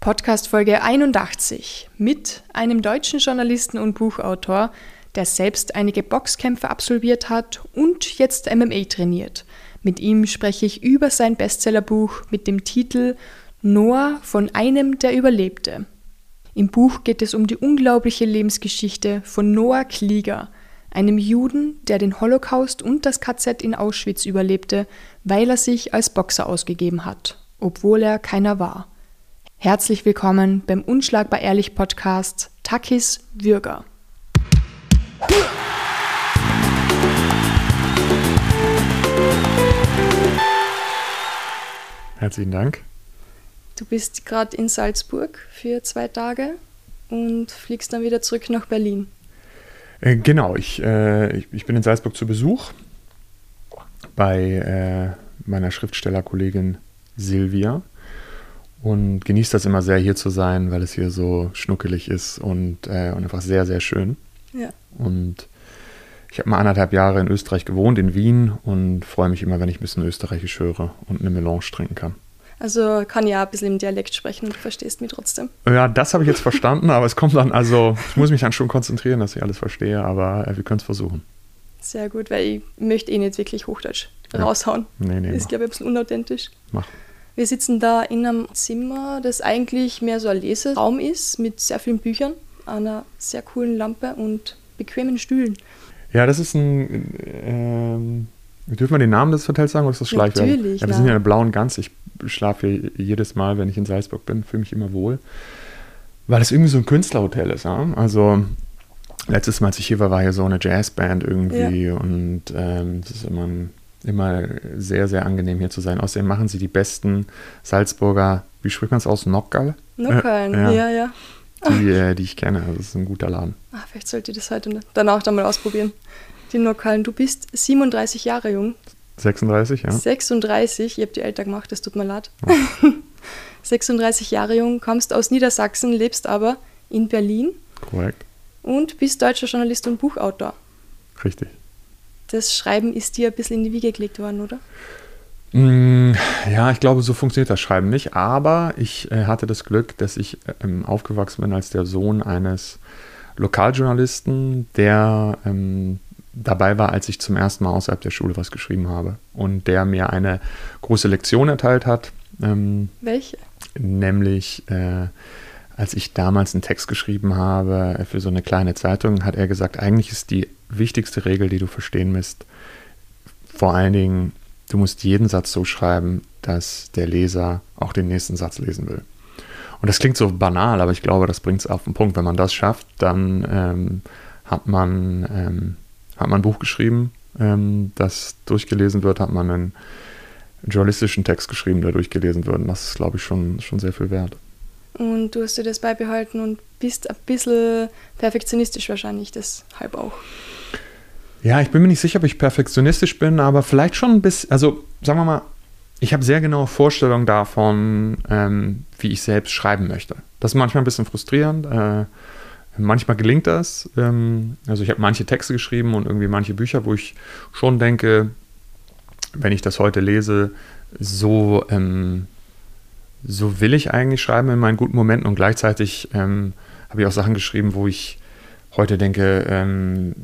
Podcast Folge 81 mit einem deutschen Journalisten und Buchautor, der selbst einige Boxkämpfe absolviert hat und jetzt MMA trainiert. Mit ihm spreche ich über sein Bestsellerbuch mit dem Titel Noah von einem, der überlebte. Im Buch geht es um die unglaubliche Lebensgeschichte von Noah Klieger, einem Juden, der den Holocaust und das KZ in Auschwitz überlebte, weil er sich als Boxer ausgegeben hat, obwohl er keiner war. Herzlich willkommen beim Unschlagbar Ehrlich Podcast Takis Würger. Herzlichen Dank. Du bist gerade in Salzburg für zwei Tage und fliegst dann wieder zurück nach Berlin. Äh, genau, ich, äh, ich, ich, bin in Salzburg zu Besuch bei äh, meiner Schriftstellerkollegin Silvia und genieße das immer sehr, hier zu sein, weil es hier so schnuckelig ist und, äh, und einfach sehr, sehr schön. Ja. Und ich habe mal anderthalb Jahre in Österreich gewohnt, in Wien, und freue mich immer, wenn ich ein bisschen Österreichisch höre und eine Melange trinken kann. Also kann ja ein bisschen im Dialekt sprechen und du verstehst mich trotzdem. Ja, das habe ich jetzt verstanden, aber es kommt dann, also ich muss mich dann schon konzentrieren, dass ich alles verstehe, aber äh, wir können es versuchen. Sehr gut, weil ich möchte eh nicht wirklich Hochdeutsch ja. raushauen. Nee, nee. Das ist, glaube ich, ein bisschen unauthentisch. Mach. Wir sitzen da in einem Zimmer, das eigentlich mehr so ein Leseraum ist, mit sehr vielen Büchern, einer sehr coolen Lampe und bequemen Stühlen. Ja, das ist ein. Ähm, dürfen wir den Namen des Hotels sagen oder ist das Schleichwerbung? Natürlich. Ja, wir sind ja eine blauen Gans. Ich schlafe hier jedes Mal, wenn ich in Salzburg bin, fühle mich immer wohl. Weil es irgendwie so ein Künstlerhotel ist. Ja? Also, letztes Mal, als ich hier war, war hier so eine Jazzband irgendwie ja. und ähm, es ist immer ein immer sehr, sehr angenehm hier zu sein. Außerdem machen sie die besten Salzburger, wie spricht man es aus, Nockerl? Nockerl, äh, ja, ja. ja. Die, äh, die ich kenne, also das ist ein guter Laden. Ach, vielleicht sollte ich das heute danach dann mal ausprobieren. Die Nockerlen, du bist 37 Jahre jung. 36, ja. 36, ich habe die älter gemacht, das tut mir leid. Ja. 36 Jahre jung, kommst aus Niedersachsen, lebst aber in Berlin. Korrekt. Und bist deutscher Journalist und Buchautor. Richtig das Schreiben ist dir ein bisschen in die Wiege gelegt worden, oder? Mm, ja, ich glaube, so funktioniert das Schreiben nicht. Aber ich äh, hatte das Glück, dass ich ähm, aufgewachsen bin als der Sohn eines Lokaljournalisten, der ähm, dabei war, als ich zum ersten Mal außerhalb der Schule was geschrieben habe. Und der mir eine große Lektion erteilt hat. Ähm, Welche? Nämlich, äh, als ich damals einen Text geschrieben habe für so eine kleine Zeitung, hat er gesagt, eigentlich ist die wichtigste Regel, die du verstehen musst, vor allen Dingen, du musst jeden Satz so schreiben, dass der Leser auch den nächsten Satz lesen will. Und das klingt so banal, aber ich glaube, das bringt es auf den Punkt. Wenn man das schafft, dann ähm, hat, man, ähm, hat man ein Buch geschrieben, ähm, das durchgelesen wird, hat man einen journalistischen Text geschrieben, der durchgelesen wird. Und das ist, glaube ich, schon, schon sehr viel wert. Und du hast dir das beibehalten und bist ein bisschen perfektionistisch wahrscheinlich, deshalb auch. Ja, ich bin mir nicht sicher, ob ich perfektionistisch bin, aber vielleicht schon ein bisschen, also sagen wir mal, ich habe sehr genaue Vorstellungen davon, ähm, wie ich selbst schreiben möchte. Das ist manchmal ein bisschen frustrierend. Äh, manchmal gelingt das. Ähm, also ich habe manche Texte geschrieben und irgendwie manche Bücher, wo ich schon denke, wenn ich das heute lese, so, ähm, so will ich eigentlich schreiben in meinen guten Momenten und gleichzeitig ähm, habe ich auch Sachen geschrieben, wo ich heute denke, ähm,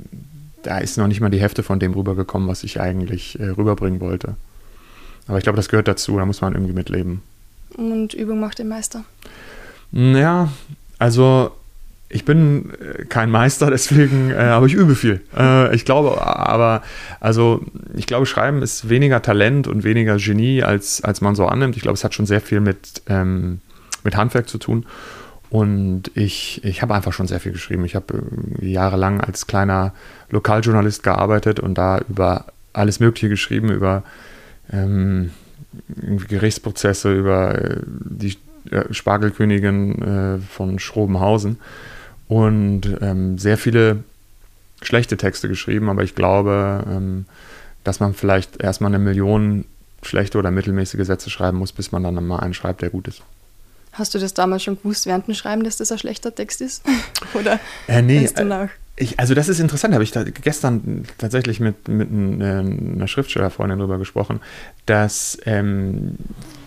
da ist noch nicht mal die Hälfte von dem rübergekommen, was ich eigentlich äh, rüberbringen wollte. Aber ich glaube, das gehört dazu, da muss man irgendwie mitleben. Und Übung macht den Meister. Ja, also ich bin äh, kein Meister, deswegen, äh, aber ich übe viel. Äh, ich glaube, aber, also ich glaube, Schreiben ist weniger Talent und weniger Genie, als, als man so annimmt. Ich glaube, es hat schon sehr viel mit, ähm, mit Handwerk zu tun. Und ich, ich habe einfach schon sehr viel geschrieben. Ich habe jahrelang als kleiner Lokaljournalist gearbeitet und da über alles Mögliche geschrieben, über ähm, Gerichtsprozesse, über äh, die äh, Spargelkönigin äh, von Schrobenhausen und ähm, sehr viele schlechte Texte geschrieben, aber ich glaube, ähm, dass man vielleicht erstmal eine Million schlechte oder mittelmäßige Sätze schreiben muss, bis man dann mal einen schreibt, der gut ist. Hast du das damals schon gewusst während dem Schreiben, dass das ein schlechter Text ist? Oder äh, nee, du nach? Ich, also das ist interessant, habe ich da gestern tatsächlich mit, mit einer Schriftstellerfreundin drüber gesprochen, dass ähm,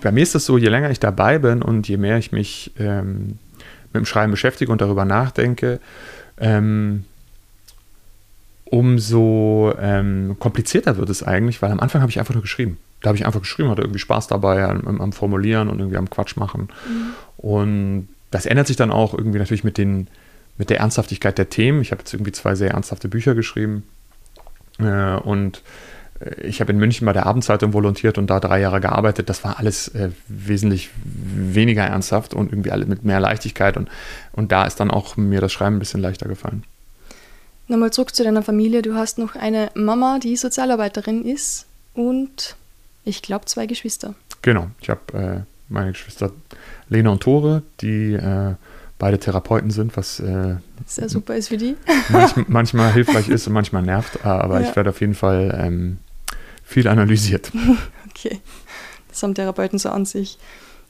bei mir ist es so, je länger ich dabei bin und je mehr ich mich ähm, mit dem Schreiben beschäftige und darüber nachdenke, ähm, umso ähm, komplizierter wird es eigentlich, weil am Anfang habe ich einfach nur geschrieben. Da habe ich einfach geschrieben, hatte irgendwie Spaß dabei am, am Formulieren und irgendwie am Quatsch machen. Mhm. Und das ändert sich dann auch irgendwie natürlich mit den mit der Ernsthaftigkeit der Themen. Ich habe jetzt irgendwie zwei sehr ernsthafte Bücher geschrieben äh, und ich habe in München bei der Abendzeitung volontiert und da drei Jahre gearbeitet. Das war alles äh, wesentlich weniger ernsthaft und irgendwie alle mit mehr Leichtigkeit. Und, und da ist dann auch mir das Schreiben ein bisschen leichter gefallen. Nochmal zurück zu deiner Familie. Du hast noch eine Mama, die Sozialarbeiterin ist und ich glaube zwei Geschwister. Genau. Ich habe äh, meine Geschwister Lena und Tore, die äh, beide Therapeuten sind, was äh, sehr super ist für die. manch, manchmal hilfreich ist und manchmal nervt, aber ja. ich werde auf jeden Fall ähm, viel analysiert. Okay, das haben Therapeuten so an sich.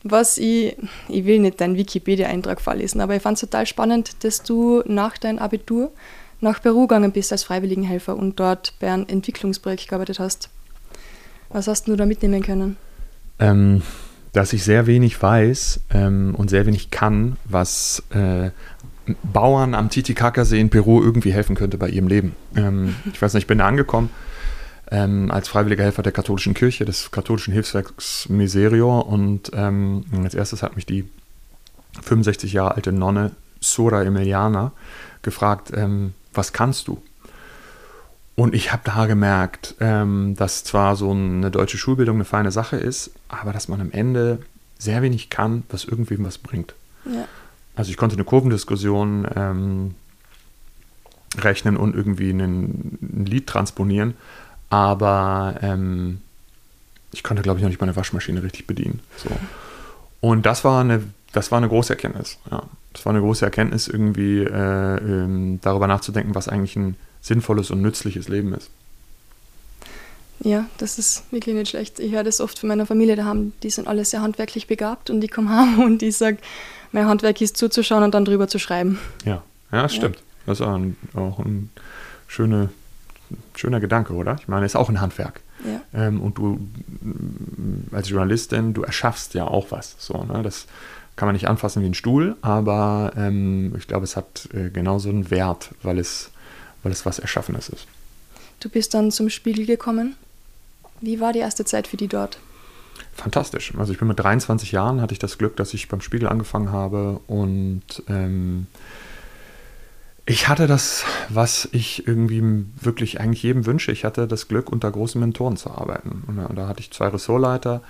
Was ich, ich will nicht deinen Wikipedia-Eintrag vorlesen, aber ich fand es total spannend, dass du nach deinem Abitur nach Peru gegangen bist als Freiwilligenhelfer und dort bei einem Entwicklungsprojekt gearbeitet hast. Was hast du da mitnehmen können? Ähm, dass ich sehr wenig weiß ähm, und sehr wenig kann, was äh, Bauern am Titicacasee in Peru irgendwie helfen könnte bei ihrem Leben. Ähm, ich weiß nicht, ich bin da angekommen ähm, als freiwilliger Helfer der katholischen Kirche, des katholischen Hilfswerks Miserior und ähm, als erstes hat mich die 65 Jahre alte Nonne Sora Emiliana gefragt, ähm, was kannst du? Und ich habe da gemerkt, ähm, dass zwar so eine deutsche Schulbildung eine feine Sache ist, aber dass man am Ende sehr wenig kann, was irgendwem was bringt. Ja. Also ich konnte eine Kurvendiskussion ähm, rechnen und irgendwie einen, ein Lied transponieren, aber ähm, ich konnte, glaube ich, noch nicht meine Waschmaschine richtig bedienen. So. Und das war eine, das war eine große Erkenntnis. Ja. Das war eine große Erkenntnis, irgendwie äh, ähm, darüber nachzudenken, was eigentlich ein sinnvolles und nützliches Leben ist. Ja, das ist wirklich nicht schlecht. Ich höre das oft von meiner Familie, da haben, die sind alle sehr handwerklich begabt und die kommen heim und die sagen, mein Handwerk ist zuzuschauen und dann drüber zu schreiben. Ja, ja, das stimmt. Ja. Das ist auch ein, auch ein schöne, schöner Gedanke, oder? Ich meine, es ist auch ein Handwerk. Ja. Ähm, und du als Journalistin, du erschaffst ja auch was. So, ne? Das kann man nicht anfassen wie ein Stuhl, aber ähm, ich glaube, es hat äh, genauso einen Wert, weil es weil es was Erschaffenes ist. Du bist dann zum Spiegel gekommen. Wie war die erste Zeit für die dort? Fantastisch. Also ich bin mit 23 Jahren, hatte ich das Glück, dass ich beim Spiegel angefangen habe und ähm, ich hatte das, was ich irgendwie wirklich eigentlich jedem wünsche. Ich hatte das Glück, unter großen Mentoren zu arbeiten. Und, und da hatte ich zwei Ressortleiter,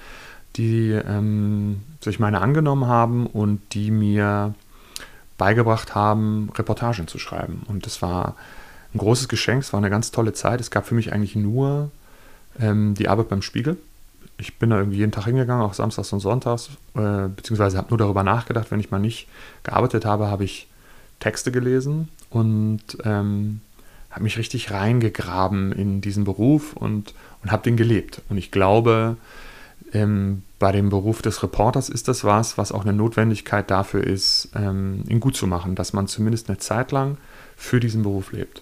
die ähm, sich meine angenommen haben und die mir beigebracht haben, Reportagen zu schreiben. Und das war ein großes Geschenk. Es war eine ganz tolle Zeit. Es gab für mich eigentlich nur ähm, die Arbeit beim Spiegel. Ich bin da irgendwie jeden Tag hingegangen, auch samstags und sonntags, äh, beziehungsweise habe nur darüber nachgedacht, wenn ich mal nicht gearbeitet habe, habe ich Texte gelesen und ähm, habe mich richtig reingegraben in diesen Beruf und, und habe den gelebt. Und ich glaube, ähm, bei dem Beruf des Reporters ist das was, was auch eine Notwendigkeit dafür ist, ähm, ihn gut zu machen, dass man zumindest eine Zeit lang für diesen Beruf lebt.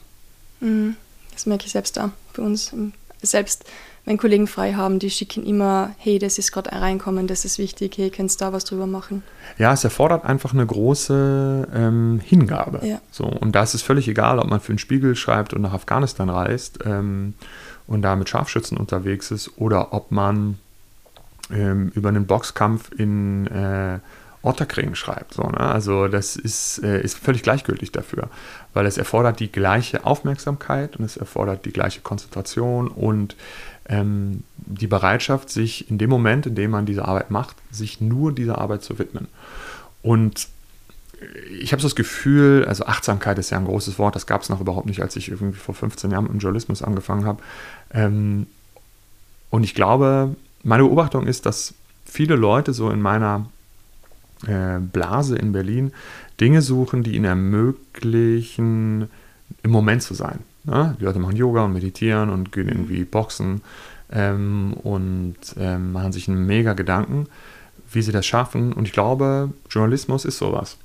Mhm. Das merke ich selbst da bei uns. Selbst wenn Kollegen frei haben, die schicken immer, hey, das ist gerade reinkommen, das ist wichtig, hey, kannst du da was drüber machen? Ja, es erfordert einfach eine große ähm, Hingabe. Ja. So, und da ist es völlig egal, ob man für einen Spiegel schreibt und nach Afghanistan reist ähm, und da mit Scharfschützen unterwegs ist oder ob man ähm, über einen Boxkampf in äh, Otterkring schreibt. So, ne? Also das ist, äh, ist völlig gleichgültig dafür, weil es erfordert die gleiche Aufmerksamkeit und es erfordert die gleiche Konzentration und ähm, die Bereitschaft, sich in dem Moment, in dem man diese Arbeit macht, sich nur dieser Arbeit zu widmen. Und ich habe so das Gefühl, also Achtsamkeit ist ja ein großes Wort, das gab es noch überhaupt nicht, als ich irgendwie vor 15 Jahren im Journalismus angefangen habe. Ähm, und ich glaube, meine Beobachtung ist, dass viele Leute so in meiner äh, Blase in Berlin Dinge suchen, die ihnen ermöglichen, im Moment zu sein. Ne? Die Leute machen Yoga und meditieren und gehen irgendwie boxen ähm, und ähm, machen sich einen mega Gedanken, wie sie das schaffen. Und ich glaube, Journalismus ist sowas.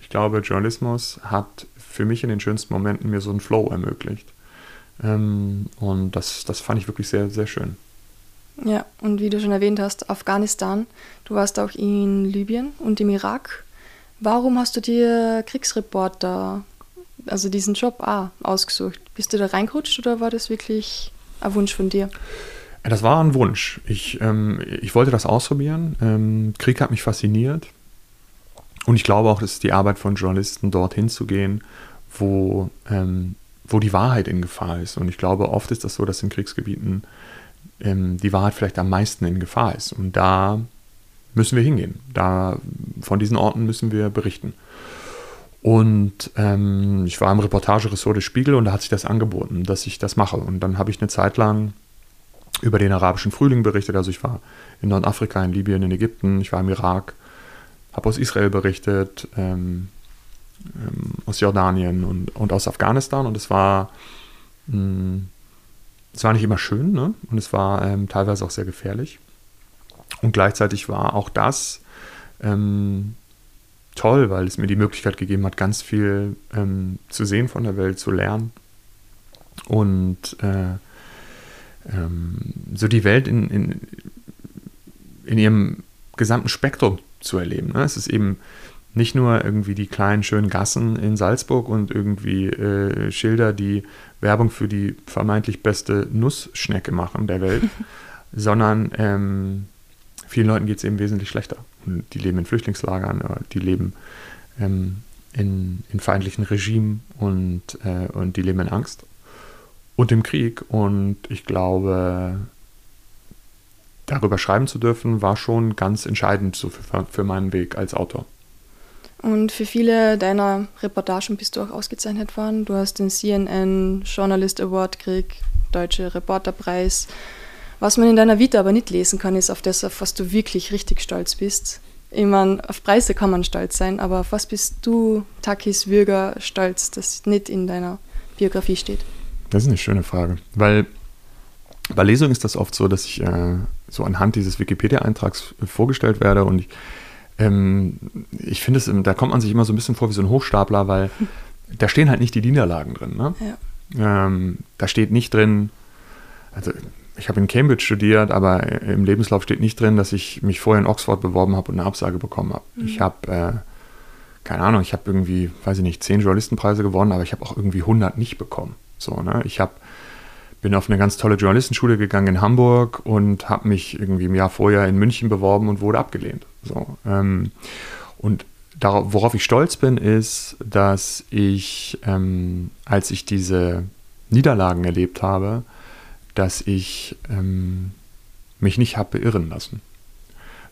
Ich glaube, Journalismus hat für mich in den schönsten Momenten mir so einen Flow ermöglicht. Ähm, und das, das fand ich wirklich sehr, sehr schön. Ja, und wie du schon erwähnt hast, Afghanistan, du warst auch in Libyen und im Irak. Warum hast du dir Kriegsreporter, also diesen Job ah, ausgesucht? Bist du da reingerutscht oder war das wirklich ein Wunsch von dir? Das war ein Wunsch. Ich, ähm, ich wollte das ausprobieren. Ähm, Krieg hat mich fasziniert. Und ich glaube auch, dass die Arbeit von Journalisten, dorthin zu gehen, wo, ähm, wo die Wahrheit in Gefahr ist. Und ich glaube, oft ist das so, dass in Kriegsgebieten ähm, die Wahrheit vielleicht am meisten in Gefahr ist. Und da müssen wir hingehen. Da, von diesen Orten müssen wir berichten. Und ähm, ich war im Reportageressort des Spiegel und da hat sich das angeboten, dass ich das mache. Und dann habe ich eine Zeit lang über den arabischen Frühling berichtet. Also ich war in Nordafrika, in Libyen, in Ägypten, ich war im Irak, habe aus Israel berichtet, ähm, ähm, aus Jordanien und, und aus Afghanistan. Und es war, mh, hm, es war nicht immer schön ne? und es war ähm, teilweise auch sehr gefährlich. Und gleichzeitig war auch das ähm, toll, weil es mir die Möglichkeit gegeben hat, ganz viel ähm, zu sehen von der Welt, zu lernen. Und äh, ähm, so die Welt in, in, in ihrem gesamten Spektrum zu erleben. Ne? Es ist eben nicht nur irgendwie die kleinen schönen Gassen in Salzburg und irgendwie äh, Schilder, die Werbung für die vermeintlich beste Nussschnecke machen der Welt, sondern ähm, vielen Leuten geht es eben wesentlich schlechter. Die leben in Flüchtlingslagern, die leben ähm, in, in, feindlichen Regimen und, äh, und die leben in Angst und im Krieg. Und ich glaube, darüber schreiben zu dürfen, war schon ganz entscheidend so für, für meinen Weg als Autor. Und für viele deiner Reportagen bist du auch ausgezeichnet worden. Du hast den CNN Journalist Award gekriegt, Deutsche Reporterpreis. Was man in deiner Vita aber nicht lesen kann, ist auf das, auf was du wirklich richtig stolz bist. Ich meine, auf Preise kann man stolz sein, aber auf was bist du, Takis Würger, stolz, das nicht in deiner Biografie steht? Das ist eine schöne Frage, weil bei Lesungen ist das oft so, dass ich äh, so anhand dieses Wikipedia-Eintrags vorgestellt werde und ich, ähm, ich finde es, da kommt man sich immer so ein bisschen vor wie so ein Hochstapler, weil da stehen halt nicht die Niederlagen drin. Ne? Ja. Ähm, da steht nicht drin, also ich habe in Cambridge studiert, aber im Lebenslauf steht nicht drin, dass ich mich vorher in Oxford beworben habe und eine Absage bekommen habe. Mhm. Ich habe, äh, keine Ahnung, ich habe irgendwie, weiß ich nicht, zehn Journalistenpreise gewonnen, aber ich habe auch irgendwie 100 nicht bekommen. So, ne? Ich habe bin auf eine ganz tolle Journalistenschule gegangen in Hamburg und habe mich irgendwie im Jahr vorher in München beworben und wurde abgelehnt. So, ähm, und darauf, worauf ich stolz bin, ist, dass ich, ähm, als ich diese Niederlagen erlebt habe, dass ich ähm, mich nicht habe beirren lassen,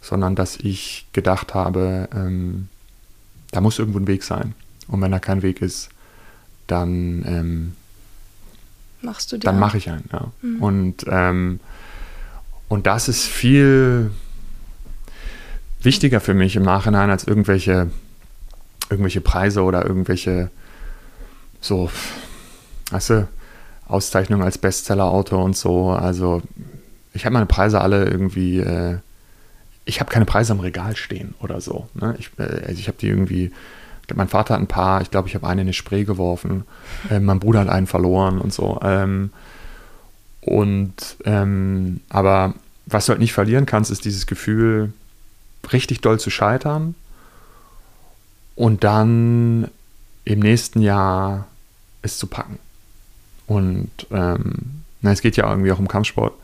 sondern dass ich gedacht habe, ähm, da muss irgendwo ein Weg sein. Und wenn da kein Weg ist, dann ähm, machst du Dann mache ich einen, ja. Mhm. Und, ähm, und das ist viel wichtiger für mich im Nachhinein als irgendwelche, irgendwelche Preise oder irgendwelche so, weißt du, Auszeichnungen als Bestseller-Autor und so. Also ich habe meine Preise alle irgendwie, äh, ich habe keine Preise am Regal stehen oder so. Ne? Ich, äh, also ich habe die irgendwie mein Vater hat ein paar, ich glaube, ich habe einen in eine Spray geworfen. Äh, mein Bruder hat einen verloren und so. Ähm, und ähm, aber was du halt nicht verlieren kannst, ist dieses Gefühl, richtig doll zu scheitern und dann im nächsten Jahr es zu packen. Und ähm, na, es geht ja irgendwie auch um Kampfsport.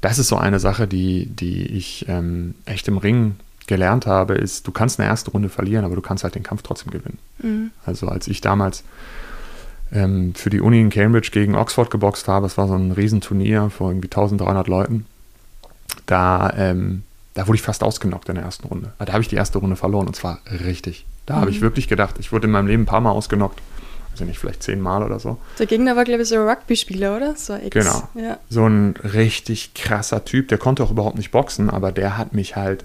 Das ist so eine Sache, die, die ich ähm, echt im Ring gelernt habe, ist, du kannst eine erste Runde verlieren, aber du kannst halt den Kampf trotzdem gewinnen. Mhm. Also als ich damals ähm, für die Uni in Cambridge gegen Oxford geboxt habe, es war so ein Riesenturnier vor irgendwie 1300 Leuten, da, ähm, da wurde ich fast ausgenockt in der ersten Runde. Da habe ich die erste Runde verloren und zwar richtig. Da mhm. habe ich mhm. wirklich gedacht, ich wurde in meinem Leben ein paar Mal ausgenockt. Also nicht, vielleicht zehnmal oder so. Der Gegner war, glaube ich, so ein Rugby-Spieler, oder? So Ex. Genau. Ja. So ein richtig krasser Typ, der konnte auch überhaupt nicht boxen, aber der hat mich halt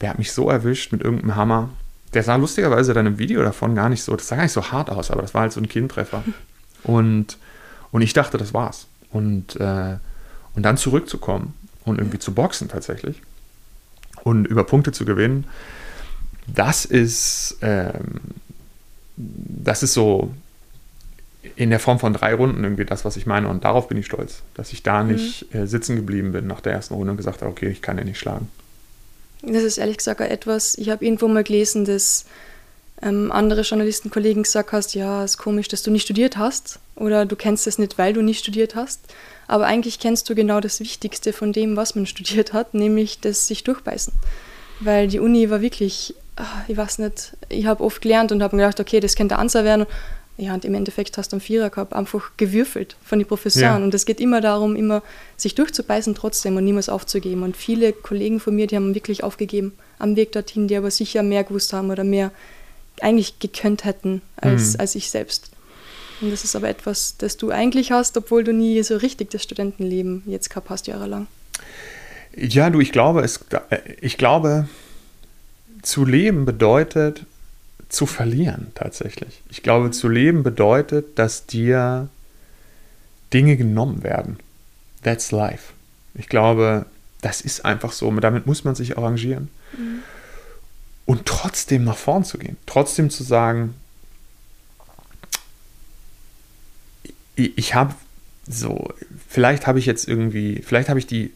der hat mich so erwischt mit irgendeinem Hammer. Der sah lustigerweise dann im Video davon gar nicht so, das sah gar nicht so hart aus, aber das war halt so ein Kindtreffer. Und, und ich dachte, das war's. Und, äh, und dann zurückzukommen und irgendwie zu boxen tatsächlich und über Punkte zu gewinnen, das ist, ähm, das ist so in der Form von drei Runden irgendwie das, was ich meine. Und darauf bin ich stolz, dass ich da mhm. nicht äh, sitzen geblieben bin nach der ersten Runde und gesagt habe, okay, ich kann den nicht schlagen. Das ist ehrlich gesagt etwas, ich habe irgendwo mal gelesen, dass ähm, andere Journalistenkollegen gesagt hast, ja, ist komisch, dass du nicht studiert hast oder du kennst es nicht, weil du nicht studiert hast. Aber eigentlich kennst du genau das Wichtigste von dem, was man studiert hat, nämlich das sich durchbeißen. Weil die Uni war wirklich, ah, ich weiß nicht, ich habe oft gelernt und habe mir gedacht, okay, das könnte der Answer werden. Ja, und im Endeffekt hast du einen Vierer gehabt, einfach gewürfelt von den Professoren. Ja. Und es geht immer darum, immer sich durchzubeißen trotzdem und niemals aufzugeben. Und viele Kollegen von mir, die haben wirklich aufgegeben am Weg dorthin, die aber sicher mehr gewusst haben oder mehr eigentlich gekönnt hätten als, mhm. als ich selbst. Und das ist aber etwas, das du eigentlich hast, obwohl du nie so richtig das Studentenleben jetzt gehabt hast, jahrelang. Ja, du, ich glaube, es, äh, ich glaube, zu leben bedeutet, zu verlieren tatsächlich. Ich glaube, zu leben bedeutet, dass dir Dinge genommen werden. That's life. Ich glaube, das ist einfach so. Damit muss man sich arrangieren. Mhm. Und trotzdem nach vorn zu gehen. Trotzdem zu sagen, ich, ich habe so, vielleicht habe ich jetzt irgendwie, vielleicht habe ich die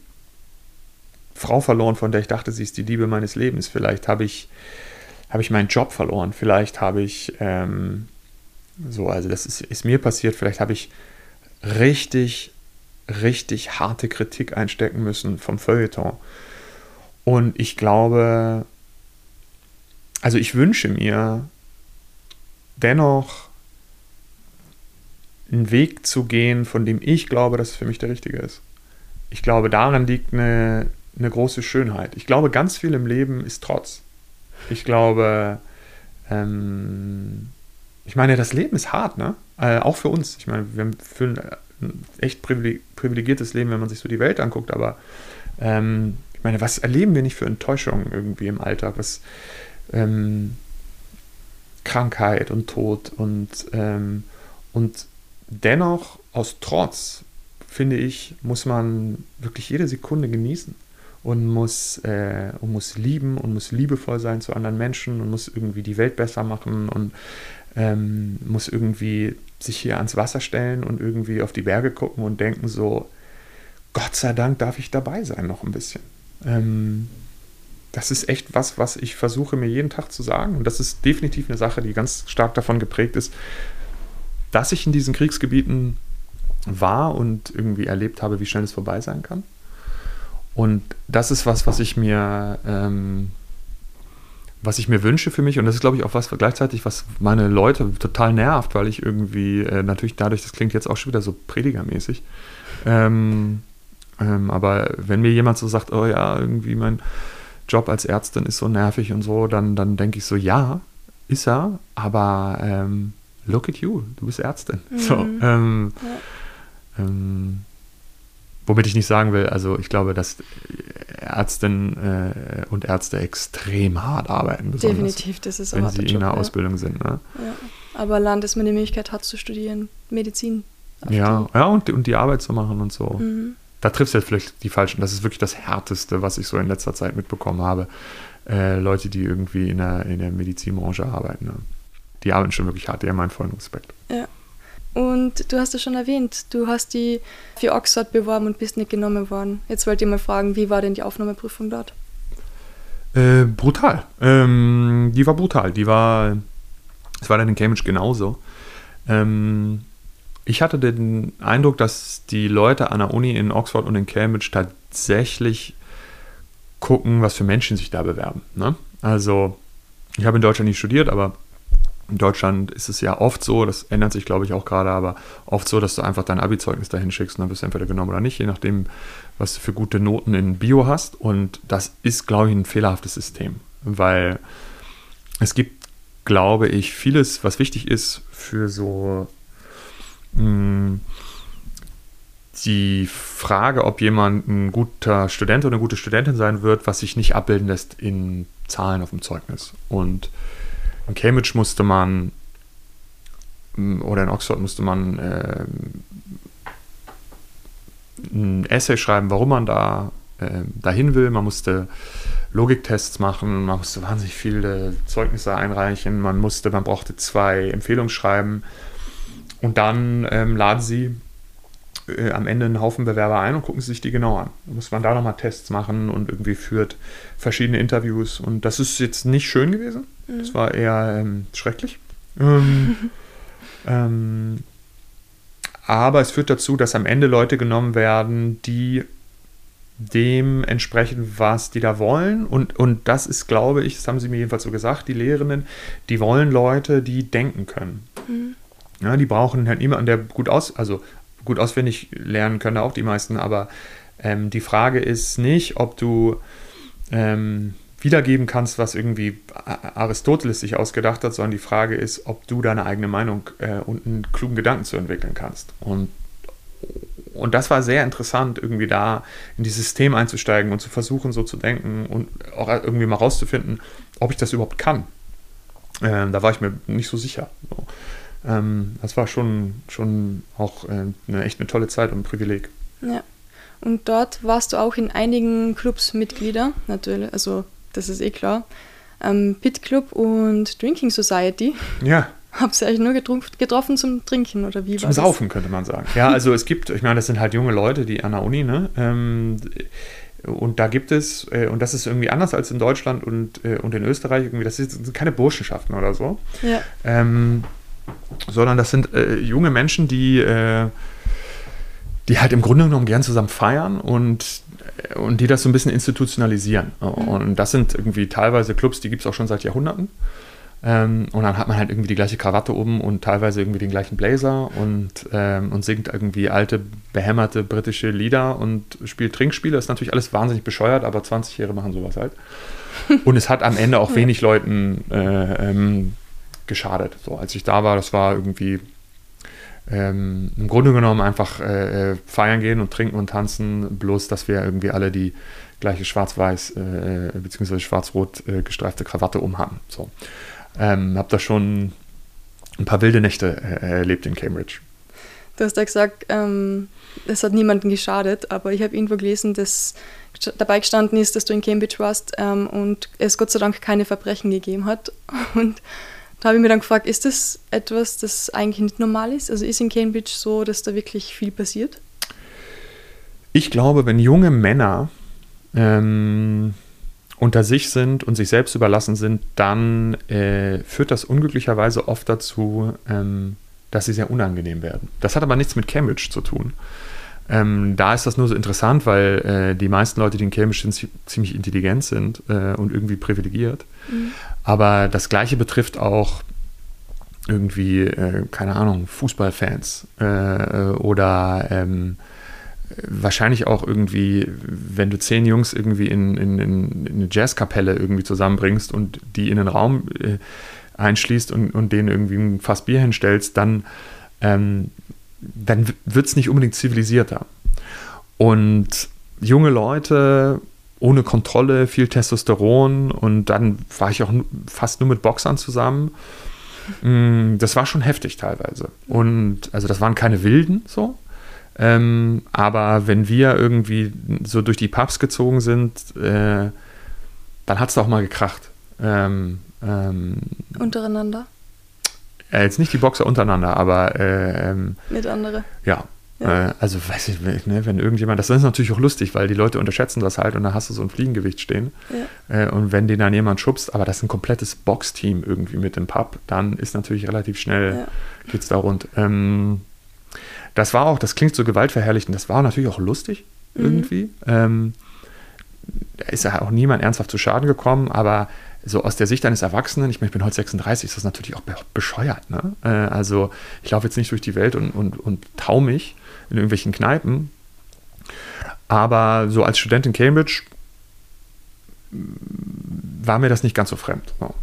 Frau verloren, von der ich dachte, sie ist die Liebe meines Lebens. Vielleicht habe ich habe ich meinen Job verloren, vielleicht habe ich, ähm, so, also das ist, ist mir passiert, vielleicht habe ich richtig, richtig harte Kritik einstecken müssen vom Feuilleton. Und ich glaube, also ich wünsche mir dennoch einen Weg zu gehen, von dem ich glaube, dass es für mich der richtige ist. Ich glaube, darin liegt eine, eine große Schönheit. Ich glaube, ganz viel im Leben ist Trotz. Ich glaube, ähm, ich meine, das Leben ist hart, ne? Äh, auch für uns. Ich meine, wir führen ein echt privilegiertes Leben, wenn man sich so die Welt anguckt, aber ähm, ich meine, was erleben wir nicht für Enttäuschungen irgendwie im Alltag? Was ähm, Krankheit und Tod und, ähm, und dennoch aus Trotz, finde ich, muss man wirklich jede Sekunde genießen und muss, äh, und muss lieben und muss liebevoll sein zu anderen Menschen und muss irgendwie die Welt besser machen und ähm, muss irgendwie sich hier ans Wasser stellen und irgendwie auf die Berge gucken und denken so, Gott sei Dank darf ich dabei sein noch ein bisschen. Ähm, das ist echt was, was ich versuche mir jeden Tag zu sagen. Und das ist definitiv eine Sache, die ganz stark davon geprägt ist, dass ich in diesen Kriegsgebieten war und irgendwie erlebt habe, wie schnell es vorbei sein kann. Und das ist was, was ich mir, ähm, was ich mir wünsche für mich. Und das ist, glaube ich, auch was gleichzeitig, was meine Leute total nervt, weil ich irgendwie äh, natürlich dadurch, das klingt jetzt auch schon wieder so predigermäßig. Ähm, ähm, aber wenn mir jemand so sagt, oh ja, irgendwie mein Job als Ärztin ist so nervig und so, dann, dann denke ich so, ja, ist er, aber ähm, look at you, du bist Ärztin. Mhm. So, ähm, ja. Womit ich nicht sagen will, also ich glaube, dass Ärztinnen äh, und Ärzte extrem hart arbeiten. Definitiv, das ist auch Wenn sie in einer ja. Ausbildung sind. Ne? Ja. Aber Land, dass man die Möglichkeit hat zu studieren, Medizin. Ja, ja und, und die Arbeit zu machen und so. Mhm. Da triffst du jetzt vielleicht die Falschen. Das ist wirklich das Härteste, was ich so in letzter Zeit mitbekommen habe. Äh, Leute, die irgendwie in der, in der Medizinbranche arbeiten. Ne? Die arbeiten schon wirklich hart, die haben meinen vollen Respekt. Ja. Und du hast es schon erwähnt, du hast die für Oxford beworben und bist nicht genommen worden. Jetzt wollte ich mal fragen, wie war denn die Aufnahmeprüfung dort? Äh, brutal. Ähm, die war brutal. Die war, es war dann in Cambridge genauso. Ähm, ich hatte den Eindruck, dass die Leute an der Uni in Oxford und in Cambridge tatsächlich gucken, was für Menschen sich da bewerben. Ne? Also, ich habe in Deutschland nicht studiert, aber in Deutschland ist es ja oft so, das ändert sich glaube ich auch gerade, aber oft so, dass du einfach dein Abi-Zeugnis dahin schickst und dann wirst du entweder genommen oder nicht, je nachdem, was du für gute Noten in Bio hast. Und das ist, glaube ich, ein fehlerhaftes System, weil es gibt, glaube ich, vieles, was wichtig ist für so mh, hm, die Frage, ob jemand ein guter Student oder eine gute Studentin sein wird, was sich nicht abbilden lässt in Zahlen auf dem Zeugnis. Und in Cambridge musste man oder in Oxford musste man äh, ein Essay schreiben, warum man da äh, dahin will. Man musste Logiktests machen, man musste wahnsinnig viele Zeugnisse einreichen, man musste, man brauchte zwei Empfehlungsschreiben und dann ähm, laden sie äh, am Ende einen Haufen Bewerber ein und gucken sich die genau an. Da muss man da nochmal Tests machen und irgendwie führt verschiedene Interviews und das ist jetzt nicht schön gewesen. Mhm. Das war eher ähm, schrecklich. Ähm, ähm, aber es führt dazu, dass am Ende Leute genommen werden, die dem entsprechen, was die da wollen. Und, und das ist, glaube ich, das haben sie mir jedenfalls so gesagt, die Lehrenden, die wollen Leute, die denken können. Mhm. Ja, die brauchen halt niemanden, der gut aus, also gut auswendig lernen können auch die meisten, aber ähm, die Frage ist nicht, ob du ähm, wiedergeben kannst, was irgendwie Aristoteles sich ausgedacht hat, sondern die Frage ist, ob du deine eigene Meinung äh, und einen klugen Gedanken zu entwickeln kannst. Und und das war sehr interessant, irgendwie da in dieses System einzusteigen und zu versuchen, so zu denken und auch irgendwie mal rauszufinden, ob ich das überhaupt kann. Ähm, da war ich mir nicht so sicher. So. Ähm, das war schon, schon auch äh, eine echt eine tolle Zeit und ein Privileg. Ja. Und dort warst du auch in einigen Clubs Mitglieder, natürlich, also das ist eh klar. Ähm, Pit Club und Drinking Society. Ja. Habt ihr eigentlich nur getroffen zum Trinken oder wie Zum Saufen, könnte man sagen. Ja, also es gibt, ich meine, das sind halt junge Leute, die an der Uni, ne? Ähm, und da gibt es, äh, und das ist irgendwie anders als in Deutschland und, äh, und in Österreich, irgendwie, das sind keine Burschenschaften oder so. Ja. Ähm, sondern das sind äh, junge Menschen, die, äh, die halt im Grunde genommen gern zusammen feiern und, äh, und die das so ein bisschen institutionalisieren. Mhm. Und das sind irgendwie teilweise Clubs, die gibt es auch schon seit Jahrhunderten. Ähm, und dann hat man halt irgendwie die gleiche Krawatte oben und teilweise irgendwie den gleichen Blazer und, ähm, und singt irgendwie alte, behämmerte britische Lieder und spielt Trinkspiele. Das ist natürlich alles wahnsinnig bescheuert, aber 20-Jährige machen sowas halt. Und es hat am Ende auch wenig Leuten äh, ähm, geschadet. So, als ich da war, das war irgendwie ähm, im Grunde genommen einfach äh, äh feiern gehen und trinken und tanzen, bloß dass wir irgendwie alle die gleiche schwarz-weiß äh, äh bzw. schwarz-rot äh, gestreifte Krawatte umhaben. So. Ähm, habe da schon ein paar wilde Nächte äh, erlebt in Cambridge. Du hast ja gesagt, ähm, es hat niemandem geschadet, aber ich habe irgendwo gelesen, dass dabei gestanden ist, dass du in Cambridge warst ähm, und es Gott sei Dank keine Verbrechen gegeben hat. Und da habe ich mir dann gefragt, ist das etwas, das eigentlich nicht normal ist? Also ist in Cambridge so, dass da wirklich viel passiert? Ich glaube, wenn junge Männer ähm, unter sich sind und sich selbst überlassen sind, dann äh, führt das unglücklicherweise oft dazu, ähm, dass sie sehr unangenehm werden. Das hat aber nichts mit Cambridge zu tun. Ähm, da ist das nur so interessant, weil äh, die meisten Leute, die in Cambridge sind, ziemlich intelligent sind äh, und irgendwie privilegiert. Mhm. Aber das Gleiche betrifft auch irgendwie, äh, keine Ahnung, Fußballfans äh, oder ähm, wahrscheinlich auch irgendwie, wenn du zehn Jungs irgendwie in, in, in eine Jazzkapelle irgendwie zusammenbringst und die in einen Raum äh, einschließt und, und denen irgendwie ein Fass Bier hinstellst, dann, ähm, dann wird es nicht unbedingt zivilisierter. Und junge Leute ohne Kontrolle, viel Testosteron und dann war ich auch fast nur mit Boxern zusammen. Mm, das war schon heftig teilweise. Und also das waren keine Wilden so, ähm, aber wenn wir irgendwie so durch die Pubs gezogen sind, äh, dann hat es auch mal gekracht. Ähm, ähm, Untereinander? Äh, jetzt nicht die Boxer untereinander, aber. Äh, ähm, Mit anderen? Ja. ja. Äh, also, weiß ich, ne, wenn irgendjemand. Das ist natürlich auch lustig, weil die Leute unterschätzen das halt und da hast du so ein Fliegengewicht stehen. Ja. Äh, und wenn den dann jemand schubst, aber das ist ein komplettes Boxteam irgendwie mit dem Pub, dann ist natürlich relativ schnell, ja. geht's da rund. Ähm, das war auch, das klingt so gewaltverherrlichend, das war natürlich auch lustig mhm. irgendwie. Ähm, da ist ja auch niemand ernsthaft zu Schaden gekommen, aber so aus der Sicht eines Erwachsenen, ich, meine, ich bin heute 36, ist das natürlich auch bescheuert. Ne? Äh, also ich laufe jetzt nicht durch die Welt und, und, und tau mich in irgendwelchen Kneipen. Aber so als Student in Cambridge war mir das nicht ganz so fremd. No.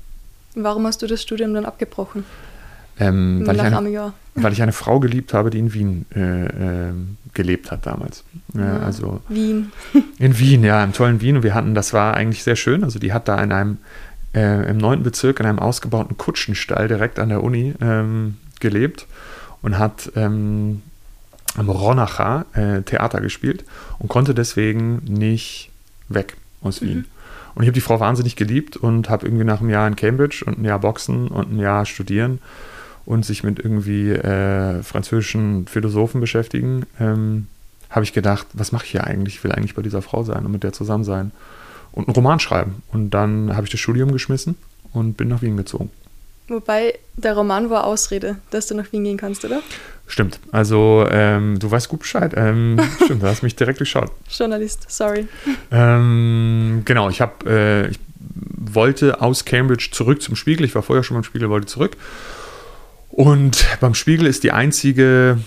Warum hast du das Studium dann abgebrochen? Ähm, weil, ich eine, weil, ich eine, Frau geliebt habe, die in Wien äh, äh, gelebt hat damals. Ja, also Wien. In Wien, ja, im tollen Wien. Und wir hatten, das war eigentlich sehr schön. Also die hat da in einem, äh, im neunten Bezirk in einem ausgebauten Kutschenstall direkt an der Uni ähm, gelebt und hat ähm, am Ronacher äh, Theater gespielt und konnte deswegen nicht weg aus Wien. Mhm. Und ich habe die Frau wahnsinnig geliebt und habe irgendwie nach einem Jahr in Cambridge und ein Jahr Boxen und ein Jahr studieren und sich mit irgendwie äh, französischen Philosophen beschäftigen, ähm, habe ich gedacht, was mache ich hier eigentlich? Ich will eigentlich bei dieser Frau sein und mit der zusammen sein und einen Roman schreiben. Und dann habe ich das Studium geschmissen und bin nach Wien gezogen. Wobei der Roman war Ausrede, dass du nach Wien gehen kannst, oder? Stimmt. Also, ähm, du weißt gut Bescheid. Ähm, stimmt, du hast mich direkt geschaut. Journalist, sorry. Ähm, genau, ich habe, äh, ich wollte aus Cambridge zurück zum Spiegel. Ich war vorher schon beim Spiegel, wollte zurück. Und beim Spiegel ist die einzige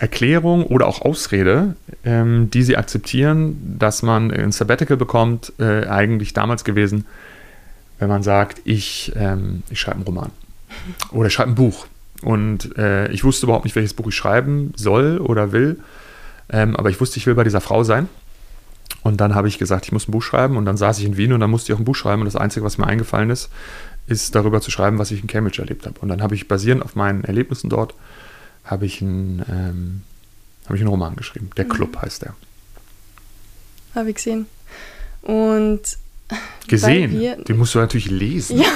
Erklärung oder auch Ausrede, ähm, die sie akzeptieren, dass man ein Sabbatical bekommt, äh, eigentlich damals gewesen, wenn man sagt, ich, ähm, ich schreibe einen Roman oder ich schreibe ein Buch. Und äh, ich wusste überhaupt nicht, welches Buch ich schreiben soll oder will, ähm, aber ich wusste, ich will bei dieser Frau sein. Und dann habe ich gesagt, ich muss ein Buch schreiben und dann saß ich in Wien und dann musste ich auch ein Buch schreiben und das Einzige, was mir eingefallen ist, ist darüber zu schreiben, was ich in Cambridge erlebt habe. Und dann habe ich basierend auf meinen Erlebnissen dort habe ich, einen, ähm, hab ich einen Roman geschrieben. Der mhm. Club heißt der. Habe ich gesehen. Und. Gesehen? Wir, Den musst du natürlich lesen. Ja.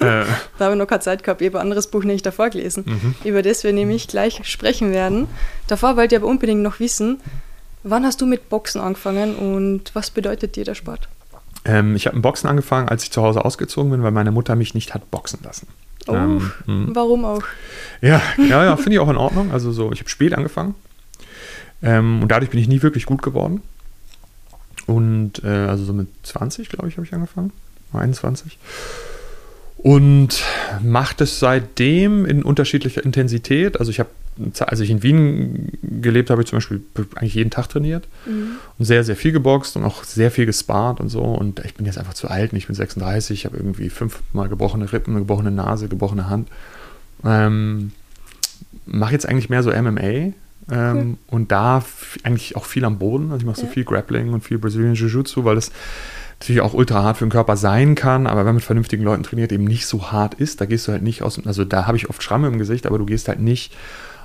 äh. Da habe ich noch keine Zeit gehabt. Ich habe ein anderes Buch nicht davor gelesen, mhm. über das wir nämlich gleich sprechen werden. Davor wollte ich aber unbedingt noch wissen, wann hast du mit Boxen angefangen und was bedeutet dir der Sport? Ähm, ich habe mit Boxen angefangen, als ich zu Hause ausgezogen bin, weil meine Mutter mich nicht hat boxen lassen. Oh, ähm, hm. warum auch? Ja, ja, ja finde ich auch in Ordnung. Also so, ich habe spät angefangen ähm, und dadurch bin ich nie wirklich gut geworden. Und äh, also so mit 20, glaube ich, habe ich angefangen. 21. Und macht es seitdem in unterschiedlicher Intensität. Also ich habe als ich in Wien gelebt habe, habe ich zum Beispiel eigentlich jeden Tag trainiert mhm. und sehr, sehr viel geboxt und auch sehr viel gespart und so. Und ich bin jetzt einfach zu alt und ich bin 36, ich habe irgendwie fünfmal gebrochene Rippen, gebrochene Nase, gebrochene Hand. Ähm, Mache jetzt eigentlich mehr so MMA ähm, cool. und da eigentlich auch viel am Boden. Also ich mache ja. so viel Grappling und viel Brazilian Jiu-Jitsu, weil das natürlich auch ultra hart für den Körper sein kann, aber wenn man mit vernünftigen Leuten trainiert, eben nicht so hart ist, da gehst du halt nicht aus, also da habe ich oft Schramme im Gesicht, aber du gehst halt nicht